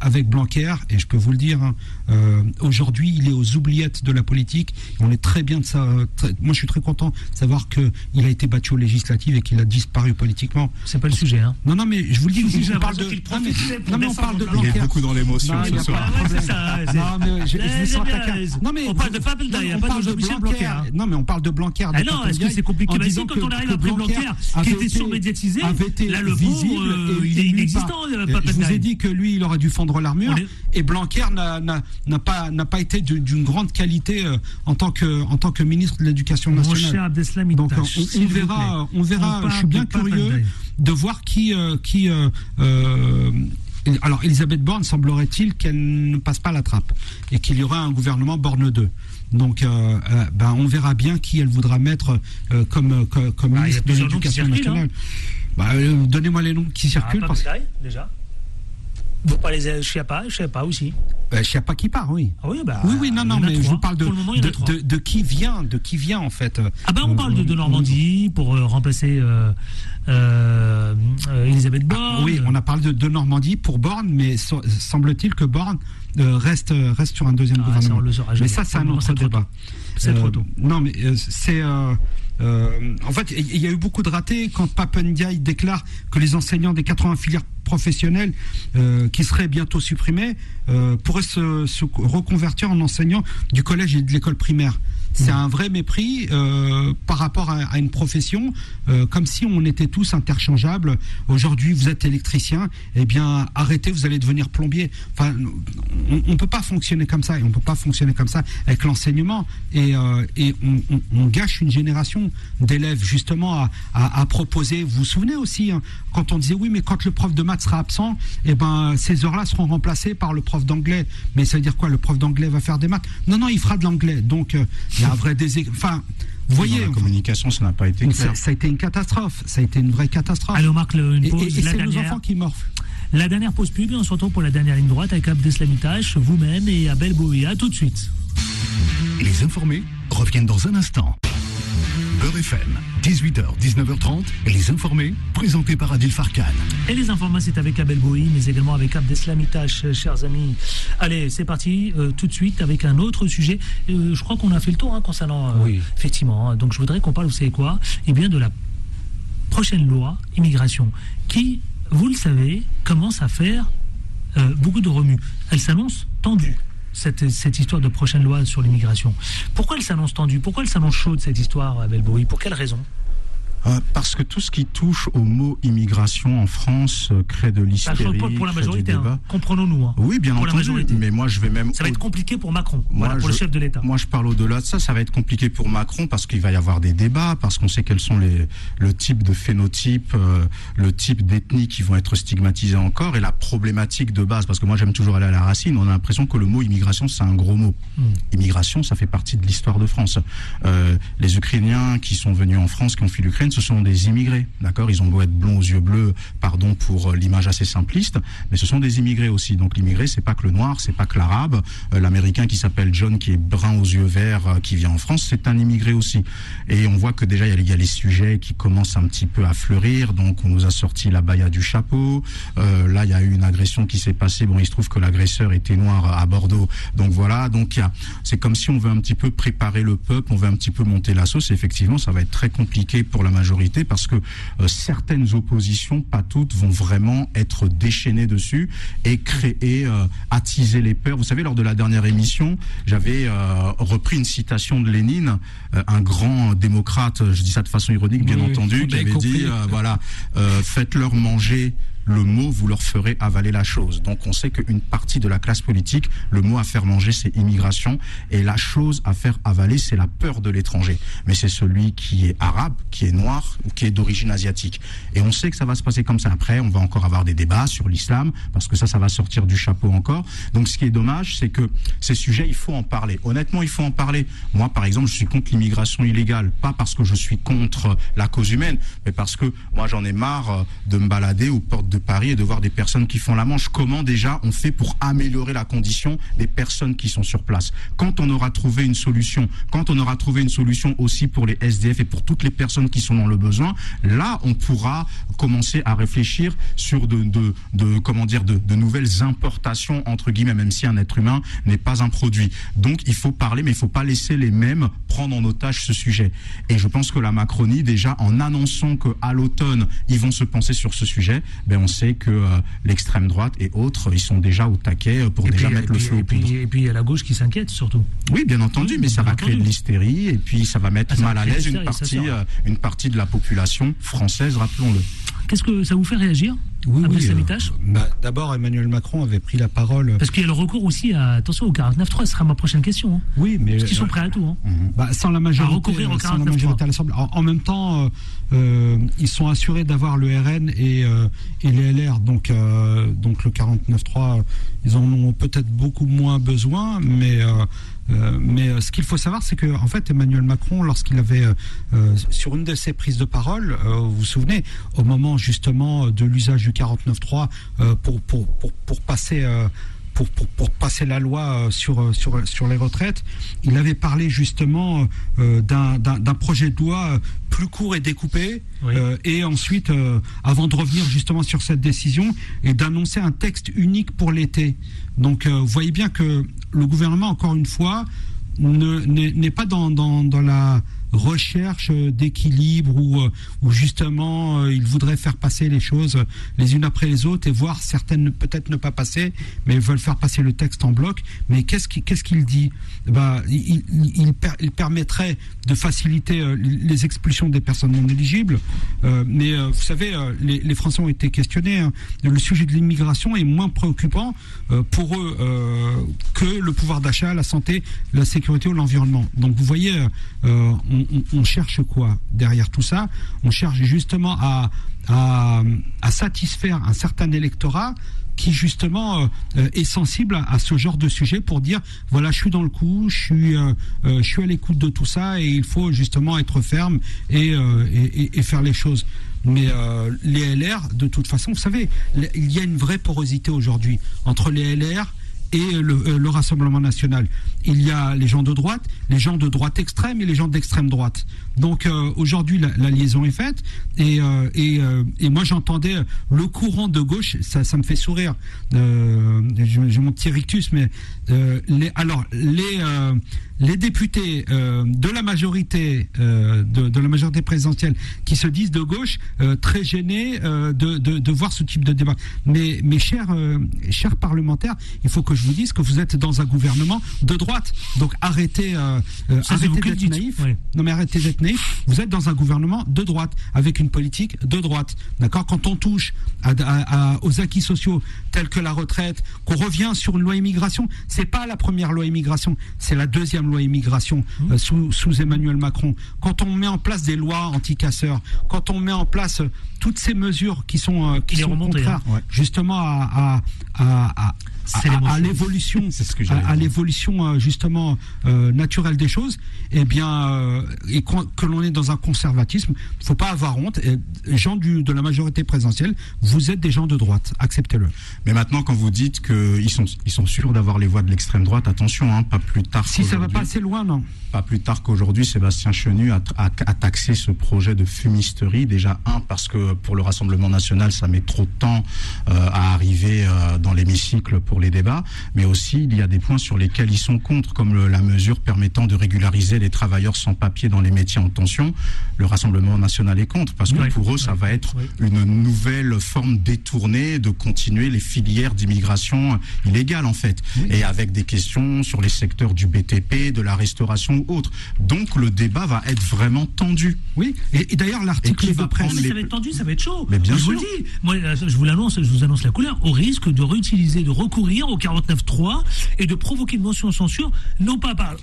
avec Blanquer, et je peux vous le dire, hein, euh, aujourd'hui, il est aux oubliettes de la politique. On est très bien de ça. euh, très- moi, je suis très content de savoir que il a été battu aux législatives et qu'il a disparu politiquement. C'est pas le sujet. Hein. Non, non, mais je vous le dis, on parle de. qu'il Non, mais, non, on parle de Il est beaucoup dans l'émotion ce a soir. pas ça, Non, mais je, je Eh, me sens j'aime attaqué. bien. Non, mais On parle de il a pas Blanquer. Hein. Non, mais on parle de Blanquer. Ah non, est-ce que c'est compliqué quand on arrive après Blanquer, qui était surmédiatisé, avait été là, le visible euh, et- il est inexistant, Je vous ai dit que lui, il aurait dû fendre l'armure. Et Blanquer n'a- n'a pas, n'a pas été d'une grande qualité euh, en, tant que, en tant que ministre de l'Éducation nationale. Donc on, Itache, on verra, on verra. On je suis bien curieux de voir qui, euh, qui. euh, euh, alors Elisabeth Borne semblerait-il qu'elle ne passe pas la trappe et qu'il y aura un gouvernement Borne 2. Donc, euh, euh, ben, on verra bien qui elle voudra mettre euh, comme, euh, comme, Ah, a ministre de l'Éducation circulent, nationale. Bah, euh, Donnez-moi les noms qui Ah, circulent. parce- Papendaï, déjà. Vous parlez de Chiappa, Chiappa aussi. Euh, Chiappa qui part, oui. Ah oui, bah, oui, oui, non, non, mais je vous parle de, moment, de, trois. de- de qui vient, de qui vient en fait. Ah bah on parle de, de Normandie pour euh, remplacer euh, euh, Elisabeth Borne. Ah, oui, on a parlé de, de Normandie pour Borne, mais so- semble-t-il que Borne reste, reste sur un deuxième Ah, ça, gouvernement. on le saura mais ça, c'est un autre débat. C'est trop tôt. Non, mais c'est. euh, en fait, il y a eu beaucoup de ratés quand Papendiaï déclare que les enseignants des 80 filières professionnelles euh, qui seraient bientôt supprimées euh, pourraient se reconvertir en enseignants du collège et de l'école primaire. C'est un vrai mépris euh, par rapport à, à une profession, euh, comme si on était tous interchangeables. Aujourd'hui, vous êtes électricien, eh bien, arrêtez, vous allez devenir plombier. Enfin, on ne peut pas fonctionner comme ça, et on peut pas fonctionner comme ça avec l'enseignement. Et, euh, et on, on- on gâche une génération d'élèves justement à, à- à proposer. Vous vous souvenez aussi, hein, quand on disait oui, mais quand le prof de maths sera absent, eh ben, ces heures-là seront remplacées par le prof d'anglais. Mais ça veut dire quoi? Le prof d'anglais va faire des maths? Non, non, il fera de l'anglais. Donc, euh, il y a un vrai désé... Enfin, vous voyez, Dans la communication, ça n'a pas été ça, clair. ça a été une catastrophe. Ça a été une vraie catastrophe. Allez, on marque le- une pause. et- et c'est nos enfants qui morfent. la dernière pause pub et on se retrouve pour la dernière ligne droite avec Abdeslamitash, vous-même et Abel. À tout de suite. Les informés reviennent dans un instant. Beurre FM, 18h, 19h30, les informés, présentés par Adil Farkan. Et les informations, c'est avec Abel Bowie, mais également avec Abdeslamitash, euh, chers amis. Allez, c'est parti, euh, tout de suite, avec un autre sujet. Euh, je crois qu'on a fait le tour hein, concernant. euh, Oui. Effectivement. hein. donc, je voudrais qu'on parle, vous savez quoi? Eh bien, de la prochaine loi immigration, qui, vous le savez, commence à faire euh, beaucoup de remue. Elle s'annonce tendue. Cette, histoire de prochaine loi sur l'immigration. Pourquoi elle s'annonce tendue? Pourquoi elle s'annonce chaude cette histoire, Abel Bowie? Pour quelle raison? Euh, parce que tout ce qui touche au mot immigration en France euh, crée de l'hystérie, pour la majorité, hein. débat. comprenons-nous. hein. Oui, bien Pour entendu. Mais moi, je vais même. Ça va être compliqué pour Macron, Moi, voilà, pour le chef de l'État. Moi, je parle au-delà de ça. Ça va être compliqué pour Macron parce qu'il va y avoir des débats, parce qu'on sait quels sont les, le type de phénotype, euh, le type d'ethnie qui vont être stigmatisés encore et la problématique de base. Parce que moi, j'aime toujours aller à la racine. On a l'impression que le mot immigration, c'est un gros mot. Hmm. Immigration, ça fait partie de l'histoire de France. Euh, les Ukrainiens qui sont venus en France, qui ont fui l'Ukraine, ce sont des immigrés. D'accord? Ils ont beau être blonds aux yeux bleus, pardon pour euh, l'image assez simpliste, mais ce sont des immigrés aussi. Donc l'immigré, c'est pas que le noir, c'est pas que l'arabe. Euh, L'américain qui s'appelle John, qui est brun aux yeux verts, euh, qui vient en France, c'est un immigré aussi. Et on voit que déjà, il y a- les sujets qui commencent un petit peu à fleurir. Donc on nous a sorti la baya du chapeau. Là, il y a eu une agression qui s'est passée. Bon, il se trouve que l'agresseur était noir à Bordeaux. Donc voilà, donc c'est comme si on veut un petit peu préparer le peuple, on veut un petit peu monter la sauce. Effectivement, ça va être très compliqué pour la majorité parce que euh, certaines oppositions, pas toutes, vont vraiment être déchaînées dessus et créer, euh, attiser les peurs. Vous savez, lors de la dernière émission, j'avais euh, repris une citation de Lénine, un grand démocrate, je dis ça de façon ironique, bien Oui, entendu, qui avait compris. dit, voilà, faites-leur manger le mot, vous leur ferez avaler la chose. Donc on sait qu'une partie de la classe politique, le mot à faire manger, c'est immigration, et la chose à faire avaler, c'est la peur de l'étranger. Mais c'est celui qui est arabe, qui est noir ou qui est d'origine asiatique. Et on sait que ça va se passer comme ça. Après, on va encore avoir des débats sur l'islam, parce que ça, ça va sortir du chapeau encore. Donc ce qui est dommage, c'est que ces sujets, il faut en parler. Honnêtement, il faut en parler. Moi, par exemple, je suis contre l'immigration illégale, pas parce que je suis contre la cause humaine, mais parce que moi, j'en ai marre euh, de me balader aux portes de Paris et de voir des personnes qui font la manche. Comment déjà on fait pour améliorer la condition des personnes qui sont sur place? Quand on aura trouvé une solution, quand on aura trouvé une solution aussi pour les SDF et pour toutes les personnes qui sont dans le besoin, là, on pourra commencer à réfléchir sur de, de, de comment dire, de, de nouvelles importations entre guillemets, même si un être humain n'est pas un produit. Donc, il faut parler, mais il faut pas laisser les mêmes prendre en otage ce sujet. Et je pense que la Macronie, déjà, en annonçant que à l'automne, ils vont se penser sur ce sujet, ben on sait que euh, l'extrême droite et autres, ils sont déjà au taquet euh, pour Et déjà puis, mettre et le feu puis- poudres. et puis il y a la gauche qui s'inquiète surtout. Oui, bien entendu, mais ça bien va créer de l'hystérie et puis ça va mettre Ah, ça mal à l'aise une partie, euh, une partie de la population française, rappelons-le. Qu'est-ce que ça vous fait réagir? Oui, oui, euh, bah, D'abord, Emmanuel Macron avait pris la parole. Parce qu'il y a le recours aussi à, attention, au 49.3, ce sera ma prochaine question. hein. Oui, mais Parce qu'ils sont euh, prêts à tout. hein. Bah, sans la majorité, À recourir au sans la 49.3. majorité à l'Assemblée. En, en même temps, euh, euh, ils sont assurés d'avoir le RN et, euh, et les LR. Donc, euh, donc le 49.3, ils en ont peut-être beaucoup moins besoin, mais. euh, euh, mais euh, ce qu'il faut savoir, c'est que en fait, Emmanuel Macron, lorsqu'il avait euh, sur une de ses prises de parole, euh, vous vous souvenez, au moment justement de l'usage du 49.3 euh, pour, pour, pour, pour passer. euh, pour, pour, pour passer la loi euh, sur, sur, sur les retraites, il avait parlé justement euh, d'un projet de loi plus court et découpé, Oui. euh, et ensuite, euh, avant de revenir justement sur cette décision, et d'annoncer un texte unique pour l'été. Donc, vous voyez bien que le gouvernement, encore une fois, ne- n'est n'est pas dans, dans, dans la recherche d'équilibre où, euh, justement euh, il voudrait faire passer les choses les unes après les autres et voir certaines peut-être ne pas passer, mais ils veulent faire passer le texte en bloc. Mais qu'est-ce qu'il dit? Bah, il, il- il per- il permettrait de faciliter euh, les expulsions des personnes non éligibles. Mais vous savez, les, les Français ont été questionnés. hein. Le sujet de l'immigration est moins préoccupant pour eux que le pouvoir d'achat, la santé, la sécurité ou l'environnement. Donc vous voyez, euh, on, cherche quoi derrière tout ça? On cherche justement à, à, satisfaire un certain électorat qui justement euh, euh, est sensible à, ce genre de sujet pour dire voilà je suis dans le coup, je suis euh, je suis à l'écoute de tout ça et il faut justement être ferme et, et, faire les choses. Mais les LR, de toute façon, vous savez, il y a une vraie porosité aujourd'hui entre les LR et le, euh, le Rassemblement national. Il y a les gens de droite, les gens de droite extrême et les gens d'extrême droite. Donc euh, aujourd'hui, la, liaison est faite et, euh, et, et moi j'entendais le courant de gauche, ça, ça me fait sourire. J'ai mon petit rictus, mais alors les les députés de la majorité de, la majorité présidentielle qui se disent de gauche très gênés de, de, de voir ce type de débat. Mais mes chers chers parlementaires, il faut que je vous dise que vous êtes dans un gouvernement de droite. Donc arrêtez euh, euh, Ça, arrêtez d'être naïf. Oui. Non mais arrêtez d'être naïf. Vous êtes dans un gouvernement de droite avec une politique de droite. D'accord Quand on touche à, à- à- aux acquis sociaux tels que la retraite, qu'on revient sur une loi immigration, c'est pas la première loi immigration, c'est la deuxième loi immigration Mmh. euh, sous, sous Emmanuel Macron. Quand on met en place des lois anti-casseurs, quand on met en place toutes ces mesures qui sont euh, qui sont remonté, contraires hein. Ouais. justement à à, à, à- C'est à- l'évolution à, l'évolution euh, justement euh, naturelle des choses, eh bien, euh, et que l'on est dans un conservatisme, faut pas avoir honte. Et, gens du, de la majorité présidentielle, vous êtes des gens de droite, acceptez-le. Mais maintenant, quand vous dites qu'ils sont, ils sont sûrs d'avoir les voix de l'extrême droite, attention, hein, pas plus tard Si ça va qu'aujourd'hui- pas assez loin, non Pas plus tard qu'aujourd'hui, Sébastien Chenu a, a- a taxé ce projet de fumisterie. Déjà, un, parce que pour le Rassemblement national, ça met trop de temps euh, à arriver dans l'hémicycle pour les débats. Mais aussi, il y a des points sur lesquels ils sont contre, comme le- la mesure permettant de régulariser les travailleurs sans papier dans les métiers en tension. Le Rassemblement national est contre, parce que pour eux, ça va être une nouvelle forme détournée de continuer les filières d'immigration illégale, en fait. Et avec des questions sur les secteurs du BTP, de la restauration ou autres. Donc le débat va être vraiment tendu. Oui. Et, et d'ailleurs, l'article va mais les- ça va être tendu, ça va être chaud. Mais bien je vous le sûr. dis. Moi, je vous l'annonce, je vous annonce la couleur. Au risque de réutiliser, de recourir au 49.3 et de provoquer une motion de censure, non pas par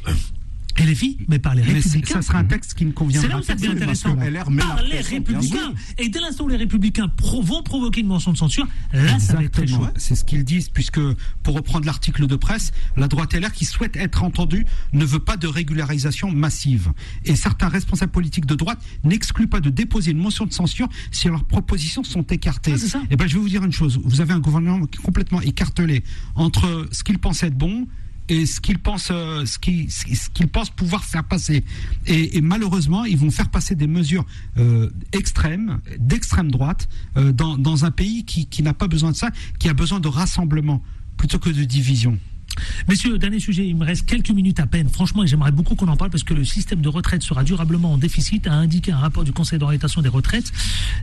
LFI, mais par les Mais c'est- républicains. ça sera un texte qui ne C'est conviendra là où ça devient intéressant. LR Par les républicains. Et dès l'instant où les républicains pro- vont provoquer une motion de censure, là, ça va être très Exactement. chaud. C'est ce qu'ils disent, puisque, pour reprendre l'article de presse, la droite LR qui souhaite être entendue ne veut pas de régularisation massive. Et certains responsables politiques de droite n'excluent pas de déposer une motion de censure si leurs propositions sont écartées. Ah, c'est ça. Et ben, je vais vous dire une chose. Vous avez un gouvernement qui est complètement écartelé entre ce qu'il pense être bon et ce qu'ils pensent, euh, ce qu'ils pensent pouvoir faire passer. Et, malheureusement, ils vont faire passer des mesures euh, extrêmes, d'extrême droite, euh, dans, un pays qui n'a pas besoin de ça, qui a besoin de rassemblement plutôt que de division. Messieurs, dernier sujet, il me reste quelques minutes à peine. Franchement, et j'aimerais beaucoup qu'on en parle parce que le système de retraite sera durablement en déficit, a indiqué un rapport du Conseil d'orientation des retraites.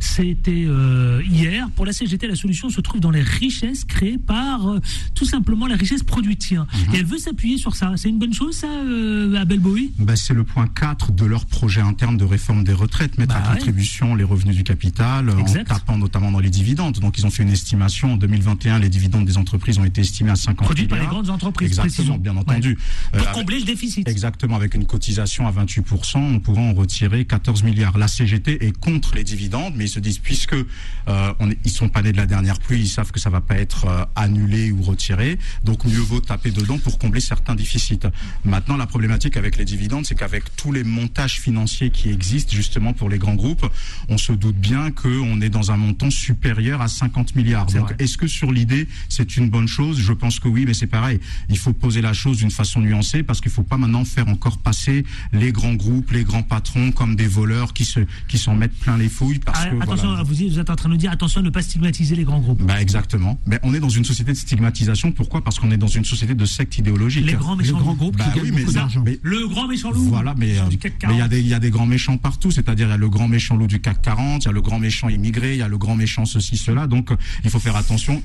C'était euh, hier. Pour la CGT, la solution se trouve dans les richesses créées par euh, tout simplement la richesse produite. Mhm. Et elle veut s'appuyer sur ça. C'est une bonne chose, ça, euh, Abel Bowie? Ben, c'est le point 4 de leur projet interne de réforme des retraites, mettre Bah à ouais. contribution les revenus du capital Exact. en tapant notamment dans les dividendes. Donc ils ont fait une estimation en 2021, les dividendes des entreprises ont été estimés à 50 Produite par les grandes entreprises. Exactement, bien entendu. Ouais. Pour Euh, combler le déficit. Exactement, avec une cotisation à 28%, on pourra en retirer 14 milliards. La CGT est contre les dividendes, mais ils se disent, puisque euh, on est, ils sont pas nés de la dernière pluie, ils savent que ça va pas être euh, annulé ou retiré, donc mieux vaut taper dedans pour combler certains déficits. Maintenant, la problématique avec les dividendes, c'est qu'avec tous les montages financiers qui existent justement pour les grands groupes, on se doute bien qu'on est dans un montant supérieur à 50 milliards. Donc, est-ce que sur l'idée, c'est une bonne chose? Je pense que oui, mais c'est pareil. Il faut poser la chose d'une façon nuancée parce qu'il faut pas maintenant faire encore passer les grands groupes, les grands patrons comme des voleurs qui se qui s'en mettent plein les fouilles parce Ah, que attention, voilà. vous, vous êtes en train de nous dire attention à ne pas stigmatiser les grands groupes. Bah exactement. Mais on est dans une société de stigmatisation. Pourquoi? Parce qu'on est dans une société de secte idéologique. Les grands méchants Le grand loups. groupe Bah qui oui, gagne mais beaucoup d'argent. Le grand méchant loup. Voilà, mais euh, il y 40. a des il y a des grands méchants partout. C'est-à-dire il y a le grand méchant loup du CAC 40, il y a le grand méchant immigré, il y a le grand méchant ceci cela. Donc euh, il faut faire attention.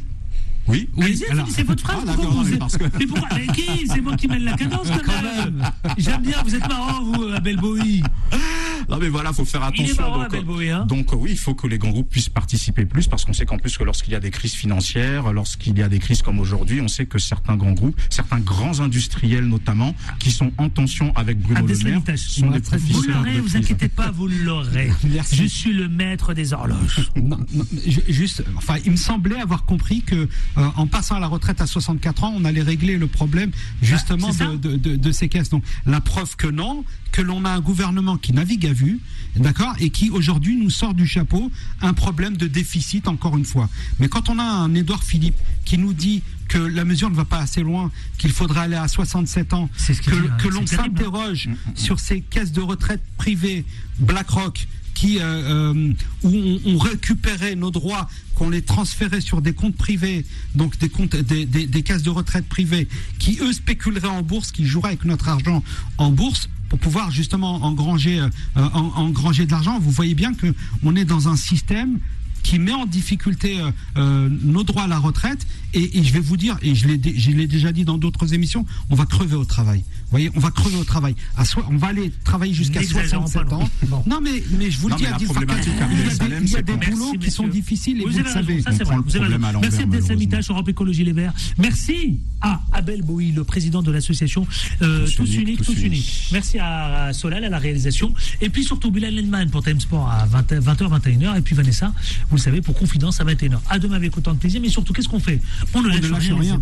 Oui. Alors- finissez votre phrase. Ah, pourquoi d'accord, vous mais êtes- parce que- Mais pourquoi Mais qui C'est moi qui mène la (laughs) cadence quand, même. J'aime bien, vous êtes marrant, vous, Abel Bowie. Non mais voilà, faut faire Il est attention. marrant, donc, hein donc, oui, il faut que les grands groupes puissent participer plus parce qu'on sait qu'en plus que lorsqu'il y a des crises financières, lorsqu'il y a des crises comme aujourd'hui, on sait que certains grands groupes, certains grands industriels notamment, qui sont en tension avec Bruno Abdel Le Maire, sont des Vous l'aurez, vous inquiétez pas, vous l'aurez. (laughs) Merci. Je suis le maître des horloges. (laughs) Non, non, ju- juste, enfin, il me semblait avoir compris que euh, en passant à la retraite à 64 ans, on allait régler le problème justement Ah, de, de, de- de ces caisses. Donc, la preuve que non, que l'on a un gouvernement qui navigue à vue, d'accord, et qui aujourd'hui nous sort du chapeau un problème de déficit encore une fois. Mais quand on a un Édouard Philippe qui nous dit que la mesure ne va pas assez loin, qu'il faudrait aller à 67 ans, ce que, hein, que l'on hein. s'interroge sur ces caisses de retraite privées, BlackRock, euh, euh, où on, récupérait nos droits, qu'on les transférait sur des comptes privés, donc des comptes, des, des, caisses de retraite privées, qui eux spéculeraient en bourse, qui joueraient avec notre argent en bourse pour pouvoir justement engranger, euh, en- engranger de l'argent. Vous voyez bien que on est dans un système qui met en difficulté nos droits à la retraite. Et, et je vais vous dire, et je l'ai déjà dit dans d'autres émissions, on va crever au travail. Vous voyez, on va crever au travail. À on va aller travailler jusqu'à N'exagérons 67 pas non ans. Non, mais, mais je vous le dis, Adil Farkas, problématique il y a des, Salem, il y a c'est des qu'on- boulots qui sont difficiles et vous, le savez. à Merci Abdel. Samitache, Europe Écologie Les Verts. Merci à Abel Bowie, le président de l'association euh, Tous Unis, Tous Unis. Merci à, à Solal à la réalisation. Et puis surtout Bilal Lenman pour Time Sport à 20, 20h, 21h. Et puis Vanessa, vous le savez, pour Confidence à 21h. À demain avec autant de plaisir. Mais surtout, qu'est-ce qu'on fait? On ne lâche, ne lâche rien.